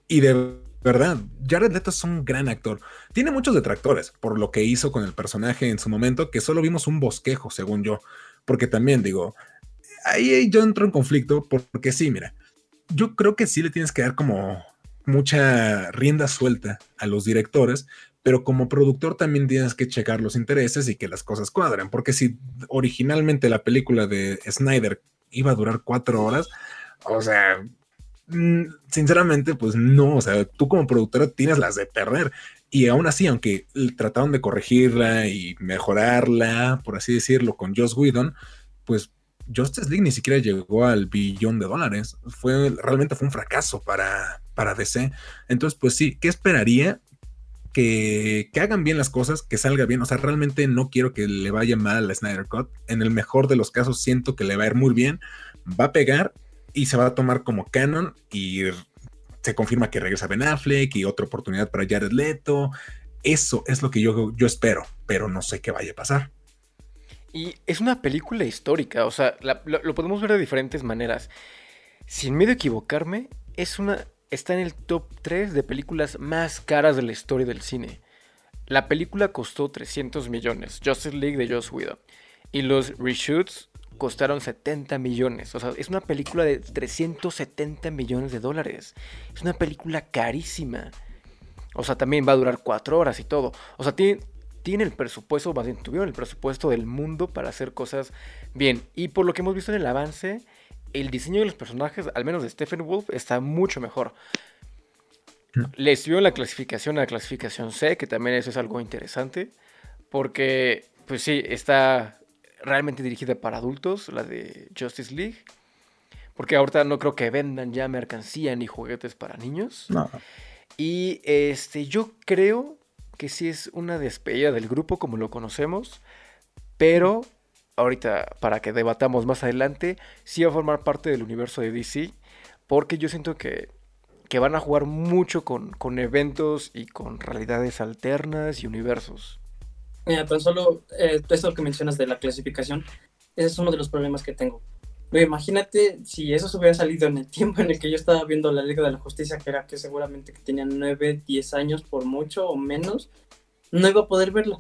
Y de verdad, Jared Leto es un gran actor. Tiene muchos detractores por lo que hizo con el personaje en su momento, que solo vimos un bosquejo, según yo. Porque también digo, ahí yo entro en conflicto porque sí, mira, yo creo que sí le tienes que dar como mucha rienda suelta a los directores, pero como productor también tienes que checar los intereses y que las cosas cuadren, porque si originalmente la película de Snyder iba a durar cuatro horas, o sea, mm, sinceramente, pues no, o sea, tú como productora tienes las de perder. Y aún así, aunque trataron de corregirla y mejorarla, por así decirlo, con Joss Whedon, pues Justice League ni siquiera llegó al billón de dólares. Fue, realmente fue un fracaso para, para DC. Entonces, pues sí, ¿qué esperaría? Que, que, hagan bien las cosas, que salga bien. O sea, realmente no quiero que le vaya mal a Snyder Cut. En el mejor de los casos, siento que le va a ir muy bien. Va a pegar y se va a tomar como canon. Y se confirma que regresa Ben Affleck y otra oportunidad para Jared Leto. Eso es lo que yo, yo espero, pero no sé qué vaya a pasar. Y es una película histórica, o sea, lo, podemos ver de diferentes maneras. Sin miedo a equivocarme, es una, está en el top 3 de películas más caras de la historia del cine. La película costó 300 millones, Justice League de Joss Whedon. Y los reshoots costaron 70 millones. O sea, es una película de 370 millones de dólares. Es una película carísima. O sea, también va a durar 4 horas y todo. O sea, tiene, tiene el presupuesto, más bien tuvieron el presupuesto del mundo para hacer cosas bien. Y por lo que hemos visto en el avance, el diseño de los personajes, al menos de Stephen Wolf, está mucho mejor. Mm. Le subió la clasificación a la clasificación C, que también eso es algo interesante, porque, pues sí, está realmente dirigida para adultos, la de Justice League. porque ahorita no creo que vendan ya mercancía ni juguetes para niños. No. Y este, yo creo que sí es una despedida del grupo como lo conocemos, pero ahorita para que debatamos más adelante, sí va a formar parte del universo de DC, porque yo siento que, que van a jugar mucho con, con, eventos y con realidades alternas y universos. Mira, tan solo eh, esto que mencionas de la clasificación, ese es uno de los problemas que tengo. Imagínate si eso se hubiera salido en el tiempo en el que yo estaba viendo la Liga de la Justicia, que era que seguramente que tenían 9, 10 años por mucho o menos, no iba a poder verlo.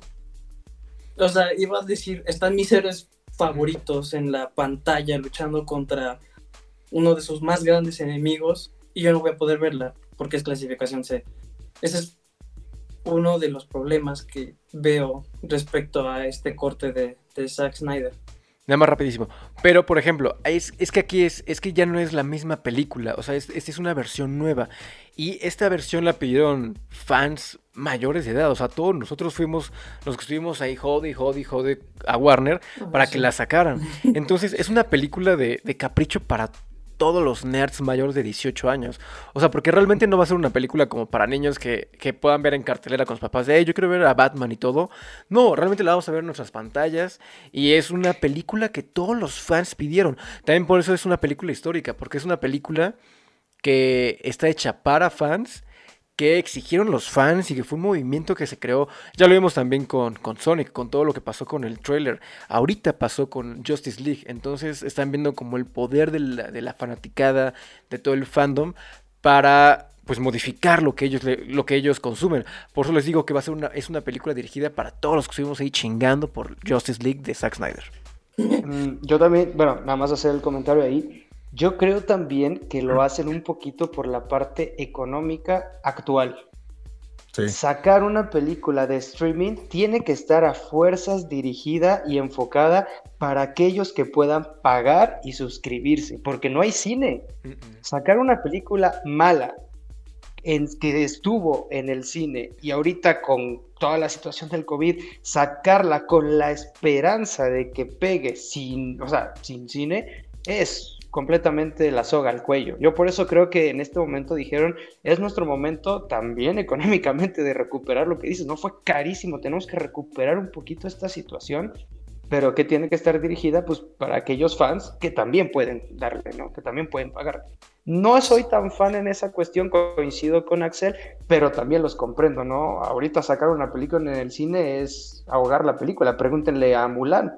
O sea, iba a decir, están mis héroes favoritos en la pantalla luchando contra uno de sus más grandes enemigos y yo no voy a poder verla porque es clasificación C. Ese es uno de los problemas que veo respecto a este corte de, de Zack Snyder. Nada más rapidísimo. Pero, por ejemplo, es, es, que aquí es, es que ya no es la misma película. O sea, esta es una versión nueva. Y esta versión la pidieron fans mayores de edad. O sea, todos nosotros fuimos los que estuvimos ahí, jode, jode, jode a Warner para que la sacaran. Entonces, es una película de, de capricho para todos los nerds mayores de 18 años. O sea, porque realmente no va a ser una película como para niños que, puedan ver en cartelera con sus papás de, yo quiero ver a Batman y todo. No, realmente la vamos a ver en nuestras pantallas y es una película que todos los fans pidieron. También por eso es una película histórica, porque es una película que está hecha para fans que exigieron los fans y que fue un movimiento que se creó. Ya lo vimos también con, con Sonic, con todo lo que pasó con el trailer. Ahorita pasó con Justice League. Entonces están viendo como el poder de la, de la fanaticada, de todo el fandom, para pues modificar lo que ellos lo que ellos consumen. Por eso les digo que va a ser una es una película dirigida para todos los que estuvimos ahí chingando por Justice League de Zack Snyder. Mm, yo también, bueno, nada más hacer el comentario ahí. Yo creo también que lo hacen un poquito por la parte económica actual. Sacar una película de streaming tiene que estar a fuerzas dirigida y enfocada para aquellos que puedan pagar y suscribirse, porque no hay cine. Sacar una película mala en, que estuvo en el cine y ahorita con toda la situación del COVID, sacarla con la esperanza de que pegue sin, o sea, sin cine, es completamente la soga al cuello. Yo por eso creo que en este momento dijeron, es nuestro momento también económicamente de recuperar lo que dices, no fue carísimo, tenemos que recuperar un poquito esta situación, pero que tiene que estar dirigida pues para aquellos fans que también pueden darle, ¿no? Que también pueden pagar. No soy tan fan en esa cuestión, coincido con Axel, pero también los comprendo, ¿no? Ahorita sacar una película en el cine es ahogar la película. Pregúntenle a Mulan.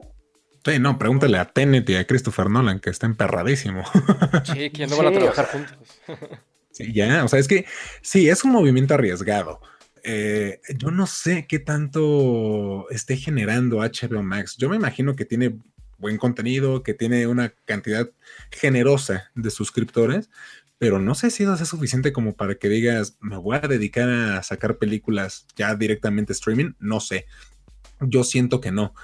Sí, no, pregúntale a Tenet y a Christopher Nolan, que está emperradísimo. Sí, que no van a trabajar juntos. Sí, ya, o sea, es que sí, es un movimiento arriesgado. Eh, yo no sé qué tanto esté generando HBO Max. Yo me imagino que tiene buen contenido, que tiene una cantidad generosa de suscriptores, pero no sé si eso es suficiente como para que digas, me voy a dedicar a sacar películas ya directamente streaming. No sé. Yo siento que no.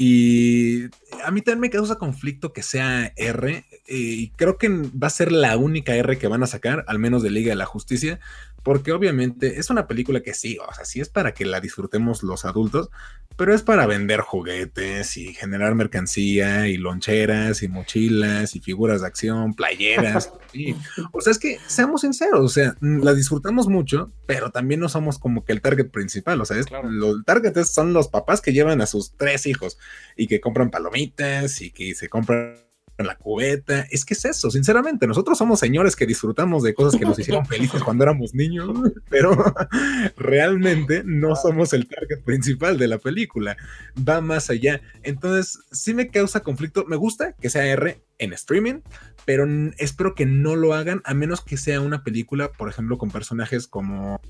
Y a mí también me causa conflicto que sea R, eh, y creo que va a ser la única R que van a sacar, al menos de Liga de la Justicia, porque obviamente es una película que sí, o sea, sí es para que la disfrutemos los adultos, pero es para vender juguetes y generar mercancía y loncheras y mochilas y figuras de acción, playeras. O sea, es que seamos sinceros, o sea, la disfrutamos mucho, pero también no somos como que el target principal, o sea, es, el target son los papás que llevan a sus tres hijos y que compran palomitas y que se compran la cubeta. Es que es eso, sinceramente. Nosotros somos señores que disfrutamos de cosas que nos hicieron felices cuando éramos niños, pero realmente no somos el target principal de la película. Va más allá. Entonces, sí me causa conflicto. Me gusta que sea R en streaming, pero espero que no lo hagan a menos que sea una película, por ejemplo, con personajes como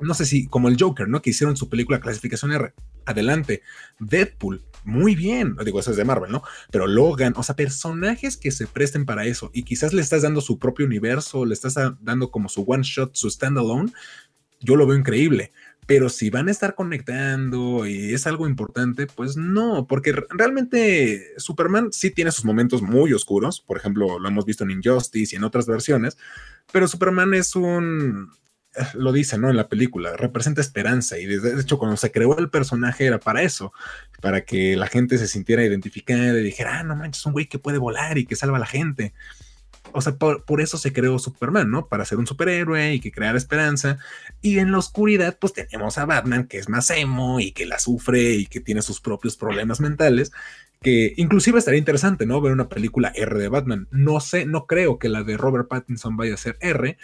no sé si como el Joker, ¿no? Que hicieron su película clasificación R. Adelante. Deadpool, muy bien. Digo, eso es de Marvel, ¿no? Pero Logan, o sea, personajes que se presten para eso y quizás le estás dando su propio universo, le estás dando como su one shot, su standalone. Yo lo veo increíble. Pero si van a estar conectando y es algo importante, pues no, porque realmente Superman sí tiene sus momentos muy oscuros. Por ejemplo, lo hemos visto en Injustice y en otras versiones. Pero Superman es un lo dice, ¿no? En la película, representa esperanza y de hecho cuando se creó el personaje era para eso, para que la gente se sintiera identificada y dijera, ah, no manches, es un güey que puede volar y que salva a la gente. o sea, por, eso se creó Superman, ¿no? Para ser un superhéroe y que crear esperanza. Y en la oscuridad, pues tenemos a Batman, que es más emo y que la sufre y que tiene sus propios problemas mentales, que inclusive estaría interesante, ¿no? Ver una película R de Batman. No sé, no creo que la de Robert Pattinson vaya a ser R,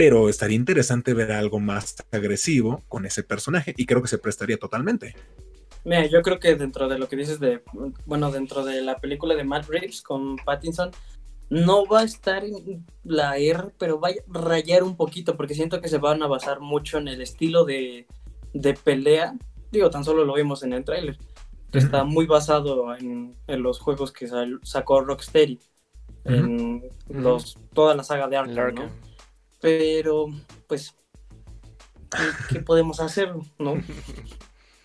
pero estaría interesante ver algo más agresivo con ese personaje y creo que se prestaría totalmente. Mira, yo creo que dentro de lo que dices de, bueno, dentro de la película de Matt Reeves con Pattinson, no va a estar en la R, pero va a rayar un poquito, porque siento que se van a basar mucho en el estilo de, pelea. Digo, tan solo lo vimos en el tráiler, que está muy basado en, los juegos que sacó Rocksteady, en los, toda la saga de Arkham, Pero, pues, ¿qué podemos hacer, no?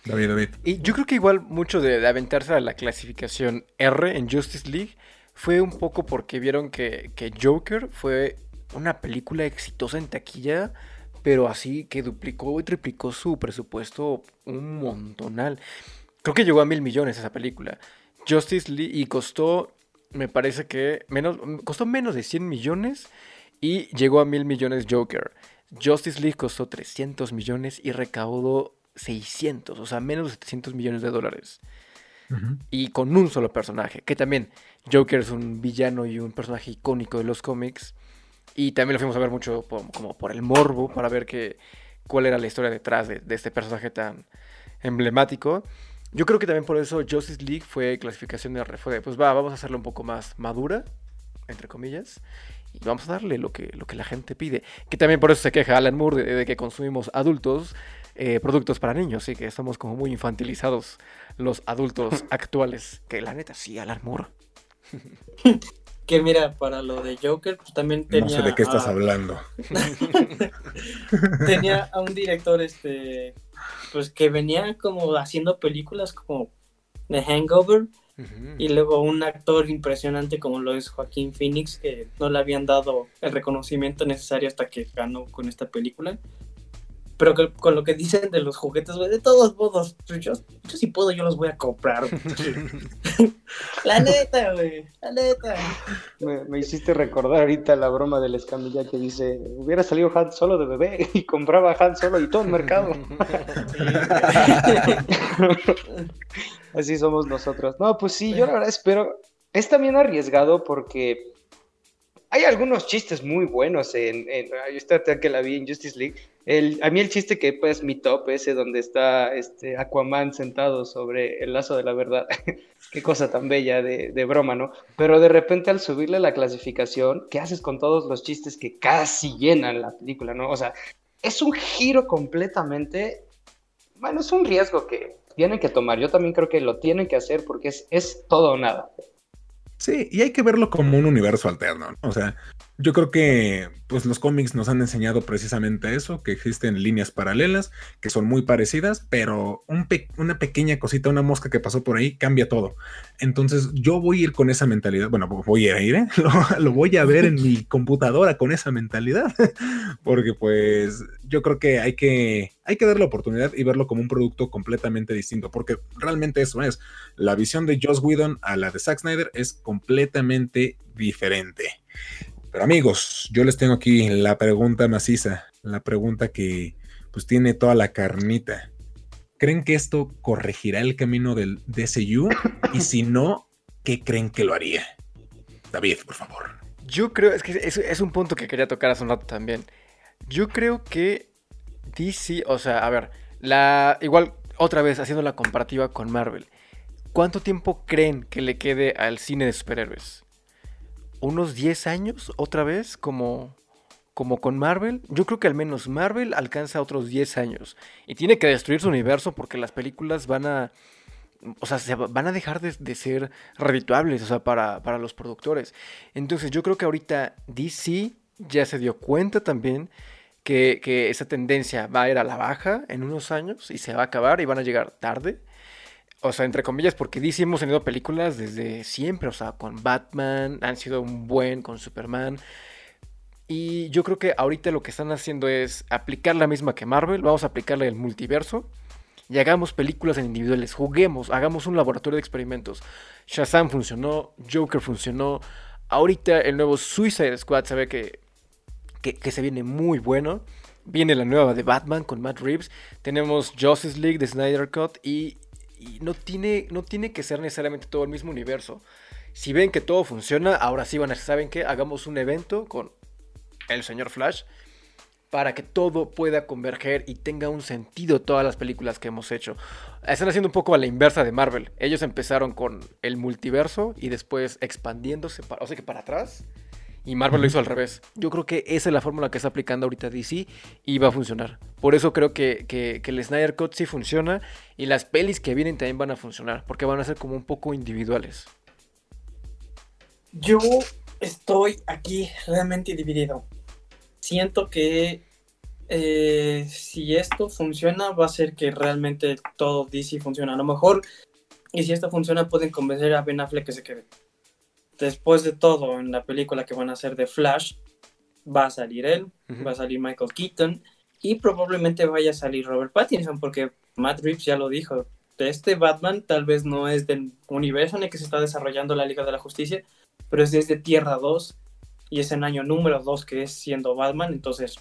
David, David. Y yo creo que igual mucho de, de aventarse a la clasificación R en Justice League fue un poco porque vieron que, Joker fue una película exitosa en taquilla, pero así que duplicó y triplicó su presupuesto un montonal. Creo que llegó a mil millones esa película. Justice League y costó, me parece que menos, costó menos de 100 millones y llegó a mil millones Joker. Justice League costó 300 millones y recaudó 600, o sea, menos de 700 millones de dólares y con un solo personaje, que también Joker es un villano y un personaje icónico de los cómics. Y también lo fuimos a ver mucho como por el morbo, para ver que, cuál era la historia detrás de, este personaje tan emblemático. Yo creo que también por eso Justice League fue clasificación de fue pues va, vamos a hacerla un poco más madura, entre comillas, y vamos a darle lo que, lo que la gente pide. Que también por eso se queja Alan Moore de que consumimos adultos, eh, productos para niños, sí que estamos como muy infantilizados los adultos actuales, que la neta sí, Alan Moore. que mira, para lo de Joker, pues también tenía... No sé de qué estás hablando. tenía a un director, este, pues que venía como haciendo películas como The Hangover, y luego un actor impresionante como lo es Joaquín Phoenix, que no le habían dado el reconocimiento necesario hasta que ganó con esta película. Pero con lo que dicen de los juguetes, güey, de todos modos, pues yo, yo si puedo, yo los voy a comprar. la neta, güey, la neta. Me, hiciste recordar ahorita la broma de la escamilla que dice, hubiera salido Han Solo de bebé y compraba Han Solo y todo el mercado. Así somos nosotros. No, pues sí, yo la verdad espero. Es también arriesgado porque hay algunos chistes muy buenos en, en esta que la vi en Justice League. El, a mí el chiste que pues mi top ese donde está este Aquaman sentado sobre el lazo de la verdad. Qué cosa tan bella de, de, broma, ¿no? Pero de repente al subirle la clasificación, ¿qué haces con todos los chistes que casi llenan la película, ¿no? O sea, es un giro completamente... Bueno, es un riesgo que tienen que tomar. Yo también creo que lo tienen que hacer porque es, es todo o nada. Sí, y hay que verlo como un universo alterno, ¿no? O sea, yo creo que pues los cómics nos han enseñado precisamente eso, que existen líneas paralelas que son muy parecidas, pero una pequeña cosita, una mosca que pasó por ahí cambia todo. Entonces yo voy a ir con esa mentalidad, bueno, voy a ir, ¿eh? lo, voy a ver en mi computadora con esa mentalidad, porque pues yo creo que hay que hay que darle la oportunidad y verlo como un producto completamente distinto, porque realmente eso es. La visión de Joss Whedon a la de Zack Snyder es completamente diferente. Pero amigos, yo les tengo aquí la pregunta maciza, la pregunta que pues tiene toda la carnita. ¿Creen que esto corregirá el camino del DCU? Y si no, ¿qué creen que lo haría? David, por favor. Yo creo, es que es, un punto que quería tocar hace un rato también. Yo creo que DC, o sea, a ver, la igual otra vez haciendo la comparativa con Marvel. ¿Cuánto tiempo creen que le quede al cine de superhéroes? Unos 10 años otra vez como, como con Marvel. Yo creo que al menos Marvel alcanza otros 10 años. Y tiene que destruir su universo porque las películas van a... O sea, se van a dejar de, ser redituables, o sea, para, para, los productores. Entonces yo creo que ahorita DC ya se dio cuenta también que, que esa tendencia va a ir a la baja en unos años y se va a acabar y van a llegar tarde o sea, entre comillas, porque DC hemos tenido películas desde siempre, o sea, con Batman, han sido un buen con Superman. Y yo creo que ahorita lo que están haciendo es aplicar la misma que Marvel, vamos a aplicarle el multiverso y hagamos películas en individuales, juguemos, hagamos un laboratorio de experimentos. Shazam funcionó, Joker funcionó, Ahorita el nuevo Suicide Squad se ve que, que, se viene muy bueno. Viene la nueva de Batman con Matt Reeves. Tenemos Justice League de Snyder Cut. Y, no, tiene, no tiene que ser necesariamente todo el mismo universo. Si ven que todo funciona, ahora sí van a saben que hagamos un evento con el señor Flash para que todo pueda converger y tenga un sentido todas las películas que hemos hecho. Están haciendo un poco a la inversa de Marvel. Ellos empezaron con el multiverso y después expandiéndose, para, o sea que para atrás. Y Marvel lo hizo al revés. Yo creo que esa es la fórmula que está aplicando ahorita DC y va a funcionar. Por eso creo que, que, que el Snyder Cut sí funciona y las pelis que vienen también van a funcionar, porque van a ser como un poco individuales. Yo estoy aquí realmente dividido siento que eh, si esto funciona, va a ser que realmente todo DC funciona. A lo mejor, y si esto funciona, pueden convencer a Ben Affleck que se quede. Después de todo, en la película que van a hacer de Flash, va a salir él, va a salir Michael Keaton y probablemente vaya a salir Robert Pattinson, porque Matt Reeves ya lo dijo. Este Batman tal vez no es del universo en el que se está desarrollando la Liga de la Justicia, pero es desde Tierra 2 y es en año número 2 que es siendo Batman, entonces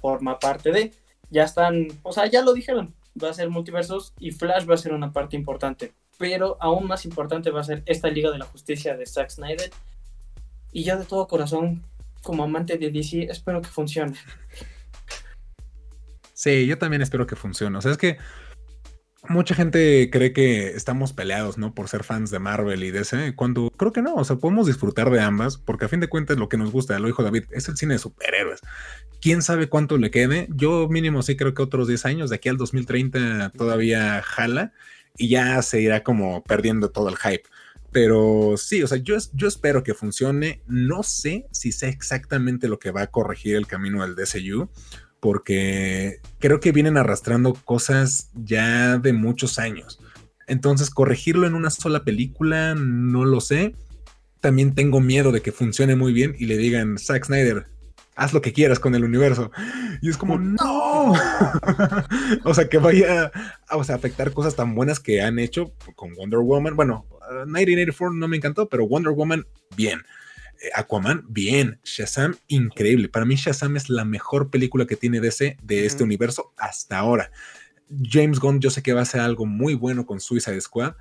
forma parte de. Ya están, o sea, ya lo dijeron, va a ser multiversos y Flash va a ser una parte importante, pero aún más importante va a ser esta Liga de la Justicia de Zack Snyder. Y yo de todo corazón, como amante de DC, espero que funcione. Sí, yo también espero que funcione. O sea, es que mucha gente cree que estamos peleados, ¿no? Por ser fans de Marvel y DC, cuando creo que no, o sea, podemos disfrutar de ambas, porque a fin de cuentas lo que nos gusta, lo dijo David, es el cine de superhéroes. ¿Quién sabe cuánto le quede? Yo mínimo sí creo que otros 10 años, de aquí al 2030 todavía jala y ya se irá como perdiendo todo el hype. Pero sí, o sea, yo, yo espero que funcione. No sé si sé exactamente lo que va a corregir el camino del DCU porque creo que vienen arrastrando cosas ya de muchos años. Entonces, corregirlo en una sola película, no lo sé. También tengo miedo de que funcione muy bien y le digan, Zack Snyder, haz lo que quieras con el universo. Y es como, no. o sea, que vaya a afectar cosas tan buenas que han hecho con Wonder Woman. Bueno, 1984 no me encantó, pero Wonder Woman, bien. Eh, Aquaman, bien. Shazam, increíble. Para mí, Shazam es la mejor película que tiene DC de este universo hasta ahora. James Gunn, yo sé que va a hacer algo muy bueno con Suicide Squad.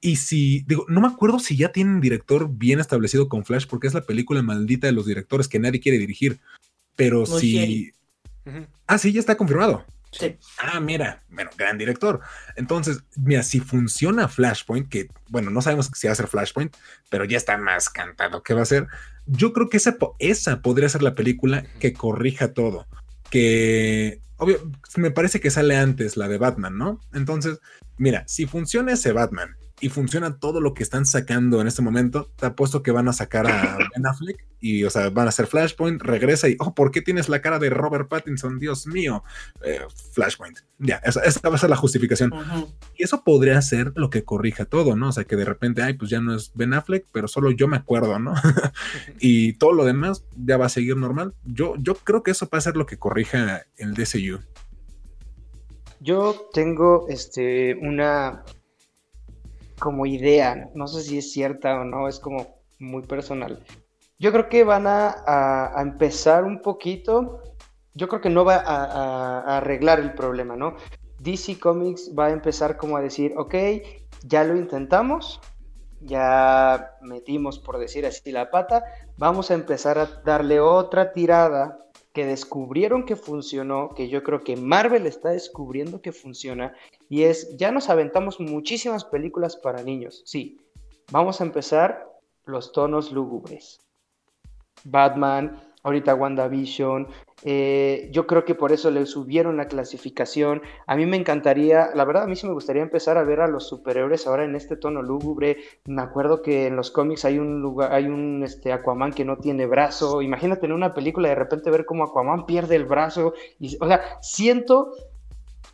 Y si, digo, no me acuerdo si ya tienen director bien establecido con Flash, porque es la película maldita de los directores que nadie quiere dirigir. Pero si. Ah, sí, ya está confirmado. Sí. Ah, mira, bueno, gran director. Entonces, mira, si funciona Flashpoint, que bueno, no sabemos si va a ser Flashpoint, pero ya está más cantado que va a ser. Yo creo que esa, esa podría ser la película que corrija todo. Que, obvio, me parece que sale antes la de Batman, ¿no? Entonces, mira, si funciona ese Batman y funciona todo lo que están sacando en este momento, te apuesto que van a sacar a Ben Affleck y, o sea, van a hacer Flashpoint, regresa y, oh, ¿por qué tienes la cara de Robert Pattinson? Dios mío, eh, Flashpoint. Ya, esa, va a ser la justificación. Y eso podría ser lo que corrija todo, ¿no? O sea, que de repente, ay, pues ya no es Ben Affleck, pero solo yo me acuerdo, ¿no? y todo lo demás ya va a seguir normal. Yo, yo creo que eso va a ser lo que corrija el DCU. Yo tengo este, una como idea, no sé si es cierta o no, es como muy personal. Yo creo que van a, empezar un poquito, yo creo que no va a, arreglar el problema, ¿no? DC Comics va a empezar como a decir, ok, ya lo intentamos, ya metimos, por decir así, la pata, vamos a empezar a darle otra tirada que descubrieron que funcionó, que yo creo que Marvel está descubriendo que funciona, y es, ya nos aventamos muchísimas películas para niños, sí, vamos a empezar los tonos lúgubres. Batman, ahorita WandaVision. Eh, yo creo que por eso le subieron la clasificación. A mí me encantaría, la verdad, a mí sí me gustaría empezar a ver a los superhéroes ahora en este tono lúgubre. Me acuerdo que en los cómics hay un lugar, hay un este, Aquaman que no tiene brazo. Imagínate en una película de repente ver cómo Aquaman pierde el brazo. Y, o sea, siento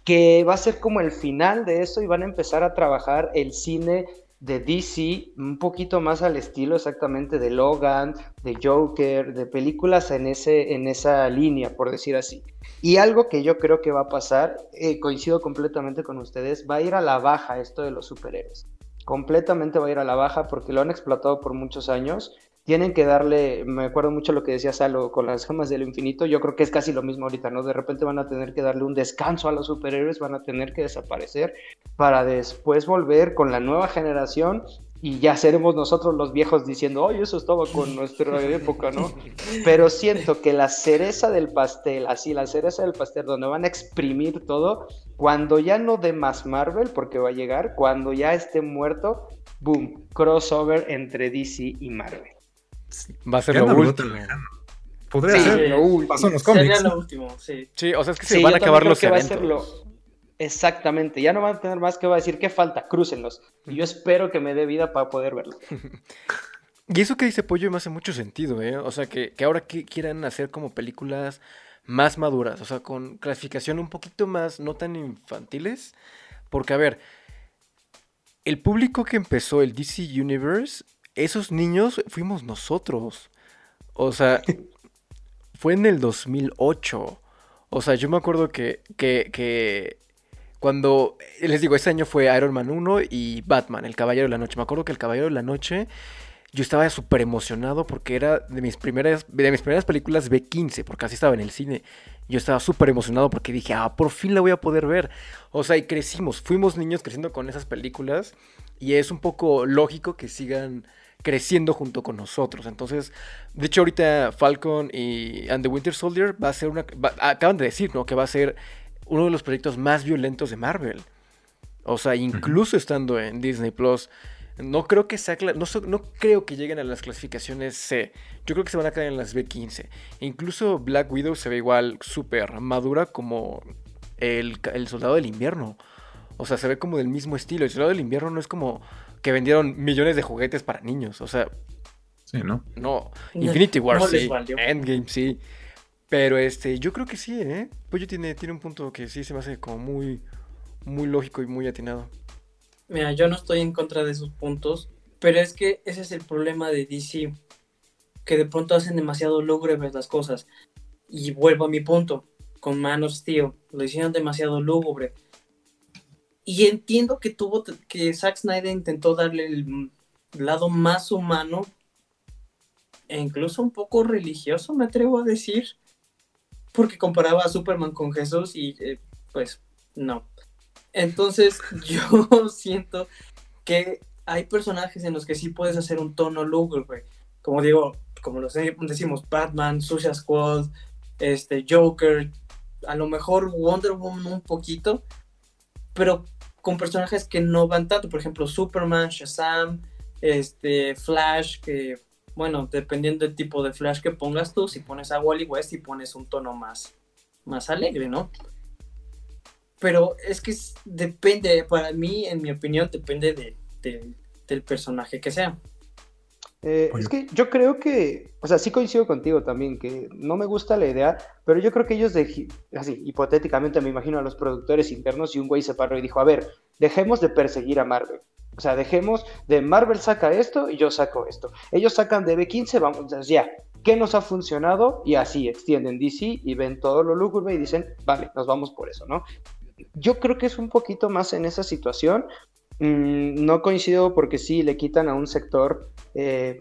que va a ser como el final de eso y van a empezar a trabajar el cine de DC, un poquito más al estilo exactamente de Logan, de Joker, de películas en, ese, en esa línea, por decir así. Y algo que yo creo que va a pasar, eh, coincido completamente con ustedes, va a ir a la baja esto de los superhéroes. Completamente va a ir a la baja porque lo han explotado por muchos años. Tienen que darle, me acuerdo mucho lo que decía Salo con las gemas del infinito, yo creo que es casi lo mismo ahorita, ¿no? De repente van a tener que darle un descanso a los superhéroes, van a tener que desaparecer para después volver con la nueva generación y ya seremos nosotros los viejos diciendo, oye, eso estaba con nuestra época, ¿no? Pero siento que la cereza del pastel, así, la cereza del pastel, donde van a exprimir todo, cuando ya no dé más Marvel, porque va a llegar, cuando ya esté muerto, boom, crossover entre DC y Marvel. Va a ser lo último. Podría ser lo último. Pasó en los cómics. Sería lo último, sí. Sí, o sea, es que se van a acabar los eventos. Exactamente, ya no van a tener más que va a decir qué falta, crúcenlos. Y yo espero que me dé vida para poder verlo. y eso que dice Pollo me hace mucho sentido, ¿eh? O sea, que, que ahora que quieran hacer como películas más maduras, o sea, con clasificación un poquito más, no tan infantiles. Porque, a ver, el público que empezó el DC Universe, esos niños fuimos nosotros. O sea, fue en el 2008. O sea, yo me acuerdo que, que, que cuando, les digo, ese año fue Iron Man 1 y Batman, El Caballero de la Noche. Me acuerdo que El Caballero de la Noche, yo estaba súper emocionado porque era de mis, primeras, de mis primeras películas B15, porque así estaba en el cine. Yo estaba súper emocionado porque dije, ah, por fin la voy a poder ver. O sea, y crecimos, fuimos niños creciendo con esas películas y es un poco lógico que sigan creciendo junto con nosotros. Entonces, de hecho ahorita Falcon y And the Winter Soldier va a ser una... acaban de decir, ¿no? Que va a ser uno de los proyectos más violentos de Marvel. O sea, incluso estando en Disney Plus. No creo que sea no, no, creo que lleguen a las clasificaciones C. Yo creo que se van a caer en las B15. Incluso Black Widow se ve igual súper madura como el, el, Soldado del Invierno. O sea, se ve como del mismo estilo. El Soldado del Invierno no es como que vendieron millones de juguetes para niños. O sea. Sí, ¿no? No. Infinity War sí. Endgame sí. Pero este, yo creo que sí, ¿eh? Pollo tiene, tiene un punto que sí se me hace como muy, muy lógico y muy atinado. Mira, yo no estoy en contra de esos puntos, pero es que ese es el problema de DC, que de pronto hacen demasiado lúgubres las cosas. Y vuelvo a mi punto, con Man of Steel, lo hicieron demasiado lúgubre. Y entiendo que tuvo, que Zack Snyder intentó darle el lado más humano e incluso un poco religioso, me atrevo a decir, porque comparaba a Superman con Jesús y eh, pues no. Entonces yo siento que hay personajes en los que sí puedes hacer un tono lúgubre, como digo, como lo decimos, Batman, Suicide Squad, este, Joker, a lo mejor Wonder Woman un poquito, pero con personajes que no van tanto, por ejemplo, Superman, Shazam, este, Flash, que bueno, dependiendo del tipo de flash que pongas tú, si pones a Wally West y pones un tono más, más alegre, ¿no? Pero es que depende, para mí, en mi opinión, depende de, del personaje que sea. Eh, es que yo creo que, o sea, sí coincido contigo también, que no me gusta la idea, pero yo creo que ellos, de, así, hipotéticamente me imagino a los productores internos y un güey se paró y dijo, a ver, dejemos de perseguir a Marvel. O sea, dejemos de Marvel saca esto y yo saco esto. Ellos sacan de B15, vamos, ya, ¿qué nos ha funcionado? Y así extienden DC y ven todo lo lúgubre y dicen, vale, nos vamos por eso, ¿no? Yo creo que es un poquito más en esa situación. Mm, no coincido porque sí le quitan a un sector, eh,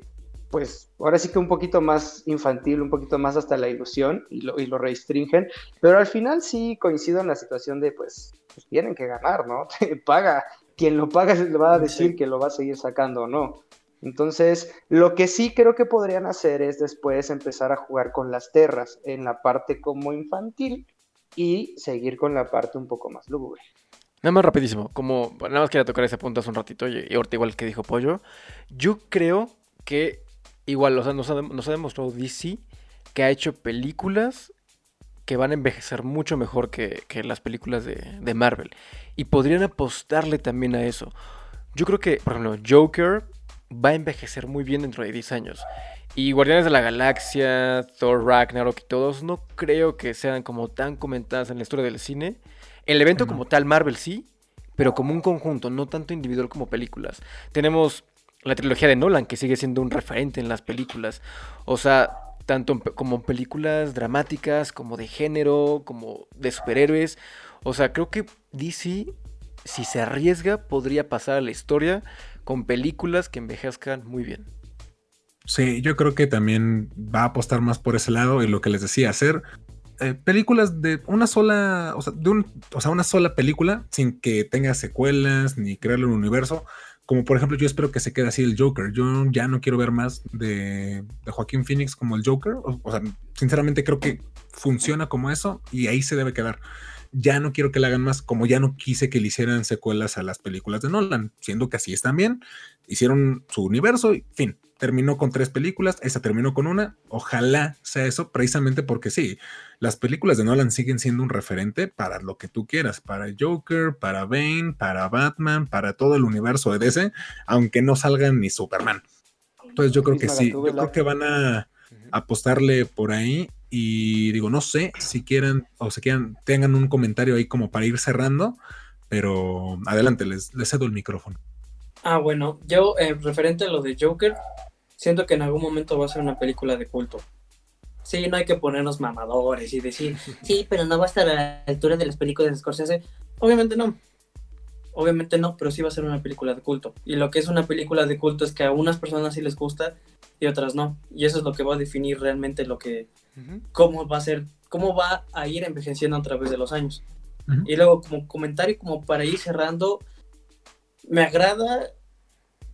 pues ahora sí que un poquito más infantil, un poquito más hasta la ilusión y lo, y lo restringen, pero al final sí coincido en la situación de pues, pues tienen que ganar, ¿no? paga, quien lo paga le va a decir que lo va a seguir sacando o no. Entonces, lo que sí creo que podrían hacer es después empezar a jugar con las terras en la parte como infantil y seguir con la parte un poco más lúgubre. Nada más rapidísimo, como nada más quería tocar ese punto hace un ratito y, ahorita igual que dijo Pollo, yo creo que igual, o sea, nos ha, demostrado DC que ha hecho películas que van a envejecer mucho mejor que, las películas de, Marvel. Y podrían apostarle también a eso. Yo creo que, por ejemplo, Joker va a envejecer muy bien dentro de 10 años. Y Guardianes de la Galaxia, Thor Ragnarok y todos, no creo que sean como tan comentadas en la historia del cine. El evento como tal, Marvel sí, pero como un conjunto, no tanto individual como películas. Tenemos la trilogía de Nolan, que sigue siendo un referente en las películas. O sea, tanto como películas dramáticas, como de género, como de superhéroes. O sea, creo que DC, si se arriesga, podría pasar a la historia con películas que envejezcan muy bien. Sí, yo creo que también va a apostar más por ese lado y lo que les decía, hacer eh, películas de una sola, o sea, de un, o sea, una sola película sin que tenga secuelas ni crearle un universo. Como por ejemplo, yo espero que se quede así el Joker. Yo ya no quiero ver más de, de Joaquín Phoenix como el Joker. o, sea, sinceramente creo que funciona como eso y ahí se debe quedar ya no quiero que le hagan más, como ya no quise que le hicieran secuelas a las películas de Nolan, siendo que así están bien, hicieron su universo y fin, terminó con tres películas, esa terminó con una, ojalá sea eso, precisamente porque sí, las películas de Nolan siguen siendo un referente para lo que tú quieras, para Joker, para Bane, para Batman, para todo el universo de DC, aunque no salgan ni Superman. Entonces yo creo que sí, yo creo que van a apostarle por ahí y digo, no sé si quieran o se quieran, tengan un comentario ahí como para ir cerrando, pero adelante, les, les cedo el micrófono. Ah, bueno, yo eh, referente a lo de Joker, siento que en algún momento va a ser una película de culto. Sí, no hay que ponernos mamadores y decir, sí, pero no va a estar a la altura de las películas de Scorsese. Obviamente no. Obviamente no, pero sí va a ser una película de culto. Y lo que es una película de culto es que a unas personas sí les gusta y otras no. Y eso es lo que va a definir realmente lo que, cómo va a ser, cómo va a ir envejeciendo a través de los años. Y luego como comentario, como para ir cerrando, me agrada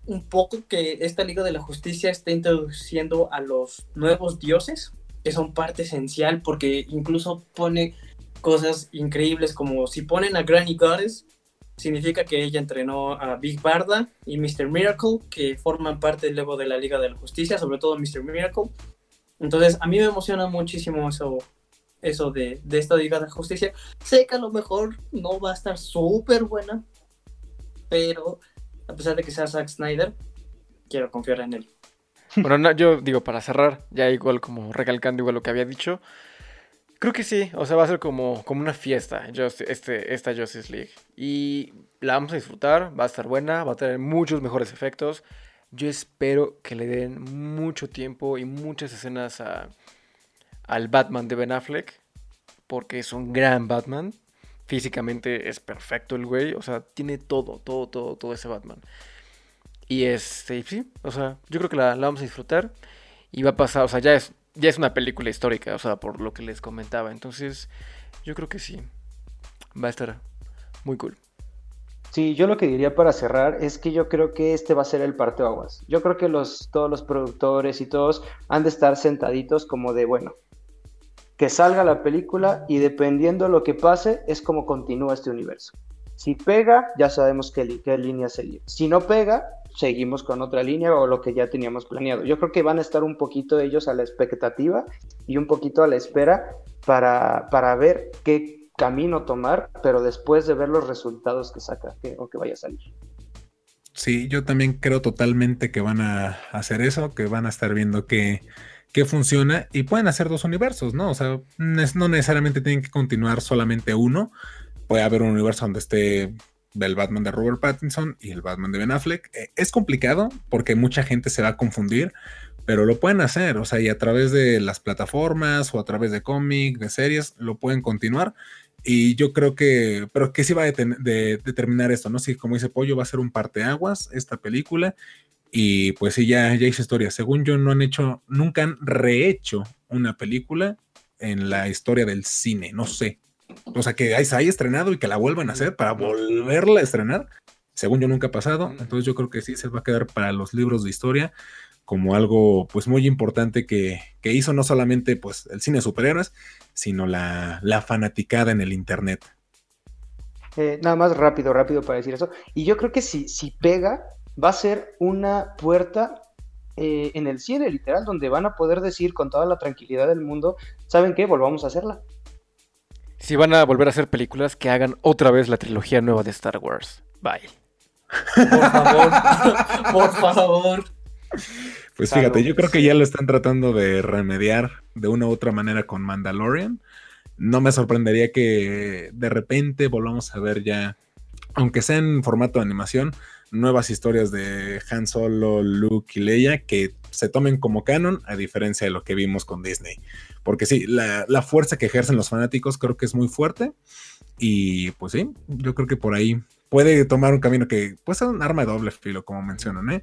un poco que esta Liga de la Justicia esté introduciendo a los nuevos dioses, que son parte esencial porque incluso pone cosas increíbles como si ponen a Granny Goddess, significa que ella entrenó a Big Barda y Mr. Miracle, que forman parte luego de la Liga de la Justicia, sobre todo Mr. Miracle. Entonces, a mí me emociona muchísimo eso, eso de, de esta Liga de la Justicia. Sé que a lo mejor no va a estar súper buena, pero a pesar de que sea Zack Snyder, quiero confiar en él. Bueno, yo digo, para cerrar, ya igual como recalcando igual lo que había dicho, Creo que sí, o sea, va a ser como, como una fiesta este, esta Justice League. Y la vamos a disfrutar, va a estar buena, va a tener muchos mejores efectos. Yo espero que le den mucho tiempo y muchas escenas a, al Batman de Ben Affleck, porque es un gran Batman. Físicamente es perfecto el güey, o sea, tiene todo, todo, todo, todo ese Batman. Y este, sí, o sea, yo creo que la, vamos a disfrutar. Y va a pasar, o sea, ya es ya es una película histórica, o sea, por lo que les comentaba. Entonces, yo creo que sí, va a estar muy cool. Sí, yo lo que diría para cerrar es que yo creo que este va a ser el parteaguas. Yo creo que los, todos los productores y todos han de estar sentaditos como de, bueno, que salga la película y dependiendo lo que pase es como continúa este universo. Si pega, ya sabemos qué, qué línea seguir. Si no pega, seguimos con otra línea o lo que ya teníamos planeado. Yo creo que van a estar un poquito ellos a la expectativa y un poquito a la espera para, para ver qué camino tomar, pero después de ver los resultados que saca o que vaya a salir. Sí, yo también creo totalmente que van a hacer eso, que van a estar viendo que, que funciona y pueden hacer dos universos, ¿no? O sea, no necesariamente tienen que continuar solamente uno. Puede haber un universo donde esté del Batman de Robert Pattinson y el Batman de Ben Affleck. Eh, es complicado porque mucha gente se va a confundir, pero lo pueden hacer, o sea, y a través de las plataformas o a través de cómics, de series, lo pueden continuar. Y yo creo que, pero que sí va a de, determinar esto, ¿no? Si como dice Pollo, va a ser un parteaguas esta película. Y pues sí, ya, ya hizo historia. Según yo, no han hecho, nunca han rehecho una película en la historia del cine, no sé. O sea, que se haya estrenado y que la vuelvan a hacer para volverla a estrenar. Según yo nunca ha pasado. Entonces yo creo que sí se va a quedar para los libros de historia como algo pues muy importante que, hizo no solamente pues el cine de superhéroes, sino la, fanaticada en el internet. Eh, nada más rápido, rápido para decir eso. Y yo creo que si, si pega, va a ser una puerta eh, en el cine, literal, donde van a poder decir con toda la tranquilidad del mundo, ¿saben qué? Volvamos a hacerla si van a volver a hacer películas, que hagan otra vez la trilogía nueva de Star Wars. Bye. Por favor, por favor. Pues fíjate, yo creo que ya lo están tratando de remediar de una u otra manera con Mandalorian. No me sorprendería que de repente volvamos a ver ya, aunque sea en formato de animación, nuevas historias de Han Solo, Luke y Leia que se tomen como canon, a diferencia de lo que vimos con Disney. Porque sí, la, fuerza que ejercen los fanáticos creo que es muy fuerte. Y pues sí, yo creo que por ahí puede tomar un camino que puede ser un arma de doble filo, como mencionan, ¿eh?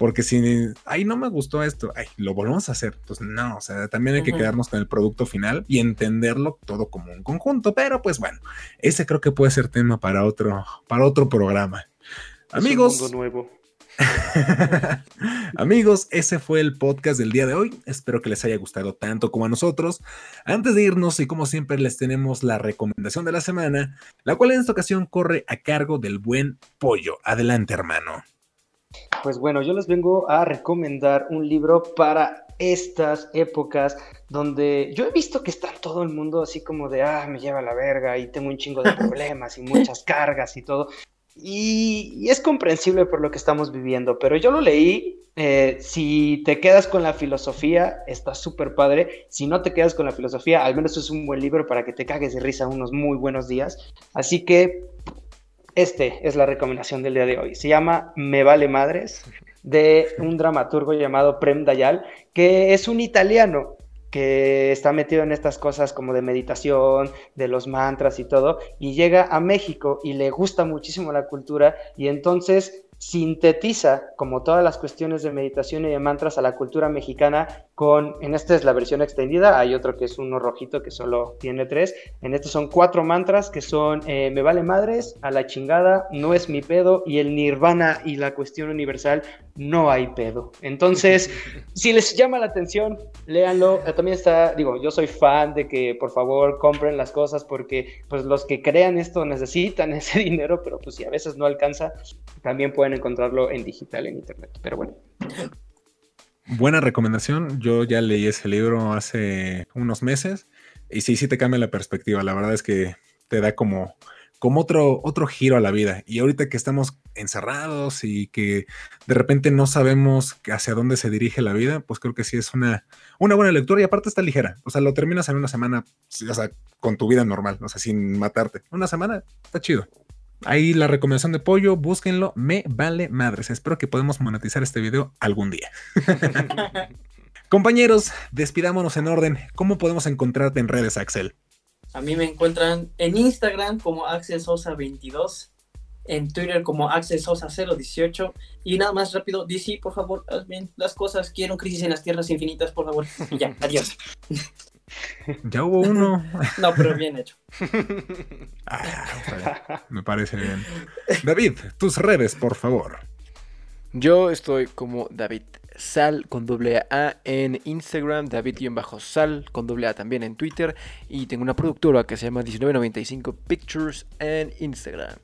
Porque si, ay, no me gustó esto, ay, lo volvemos a hacer. Pues no, o sea, también hay que quedarnos con el producto final y entenderlo todo como un conjunto. Pero pues bueno, ese creo que puede ser tema para otro, para otro programa. Amigos. nuevo. Amigos, ese fue el podcast del día de hoy. Espero que les haya gustado tanto como a nosotros. Antes de irnos, y como siempre, les tenemos la recomendación de la semana, la cual en esta ocasión corre a cargo del buen pollo. Adelante, hermano. Pues bueno, yo les vengo a recomendar un libro para estas épocas donde yo he visto que está todo el mundo así como de, ah, me lleva la verga y tengo un chingo de problemas y muchas cargas y todo. Y, es comprensible por lo que estamos viviendo, pero yo lo leí. Eh, si te quedas con la filosofía, está súper padre. Si no te quedas con la filosofía, al menos es un buen libro para que te cagues de risa unos muy buenos días. Así que este es la recomendación del día de hoy. Se llama Me vale madres, de un dramaturgo llamado Prem Dayal, que es un italiano que está metido en estas cosas como de meditación, de los mantras y todo, y llega a México y le gusta muchísimo la cultura y entonces sintetiza como todas las cuestiones de meditación y de mantras a la cultura mexicana con, en esta es la versión extendida, hay otro que es uno rojito que solo tiene tres, en este son cuatro mantras que son eh, me vale madres, a la chingada, no es mi pedo y el nirvana y la cuestión universal, no hay pedo. Entonces, si les llama la atención, léanlo. Eh, también está, digo, yo soy fan de que por favor compren las cosas porque pues los que crean esto necesitan ese dinero, pero pues si a veces no alcanza, también pueden encontrarlo en digital en internet. Pero bueno. Buena recomendación. Yo ya leí ese libro hace unos meses y sí, sí te cambia la perspectiva. La verdad es que te da como, como otro, otro giro a la vida. Y ahorita que estamos encerrados y que de repente no sabemos hacia dónde se dirige la vida, pues creo que sí es una, una buena lectura y aparte está ligera. O sea, lo terminas en una semana, o sea, con tu vida normal, o sea, sin matarte. Una semana está chido. Ahí la recomendación de pollo, búsquenlo, me vale madres. Espero que podamos monetizar este video algún día. Compañeros, despidámonos en orden. ¿Cómo podemos encontrarte en redes, Axel? A mí me encuentran en Instagram como Axel Sosa 22, en Twitter como Axel Sosa 018 y nada más rápido, DC, por favor, haz bien las cosas. Quiero crisis en las tierras infinitas, por favor. Y ya, adiós. Ya hubo uno. No, pero bien hecho. Ah, me parece bien. David, tus redes, por favor. Yo estoy como David Sal con doble A en Instagram, David-Sal con doble A también en Twitter y tengo una productora que se llama 1995 Pictures en Instagram.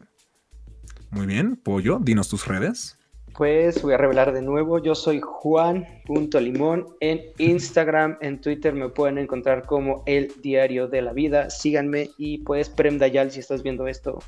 Muy bien, Pollo, dinos tus redes. Pues voy a revelar de nuevo, yo soy Juan.limón en Instagram, en Twitter me pueden encontrar como El Diario de la Vida, síganme y pues Prem Dayal si estás viendo esto,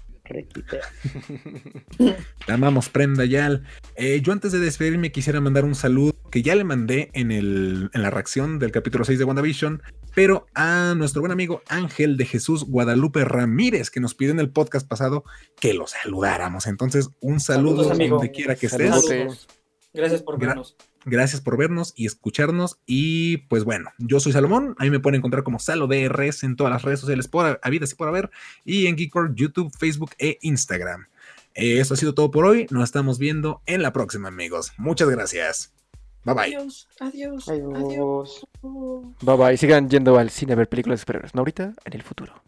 Te amamos, Prem Dayal. Eh, yo antes de despedirme quisiera mandar un saludo que ya le mandé en, el, en la reacción del capítulo 6 de WandaVision, pero a nuestro buen amigo Ángel de Jesús Guadalupe Ramírez, que nos pidió en el podcast pasado que lo saludáramos. Entonces, un saludo donde quiera que estés. Gracias por vernos. Gracias por vernos y escucharnos. Y pues bueno, yo soy Salomón. Ahí me pueden encontrar como SaloDRS en todas las redes sociales por habidas y por haber. Y en Geekcore, YouTube, Facebook e Instagram. Eso ha sido todo por hoy. Nos estamos viendo en la próxima, amigos. Muchas gracias. Bye bye. Adiós, adiós, adiós. Bye bye. Sigan yendo al cine a ver películas de superhéroes. No ahorita, en el futuro.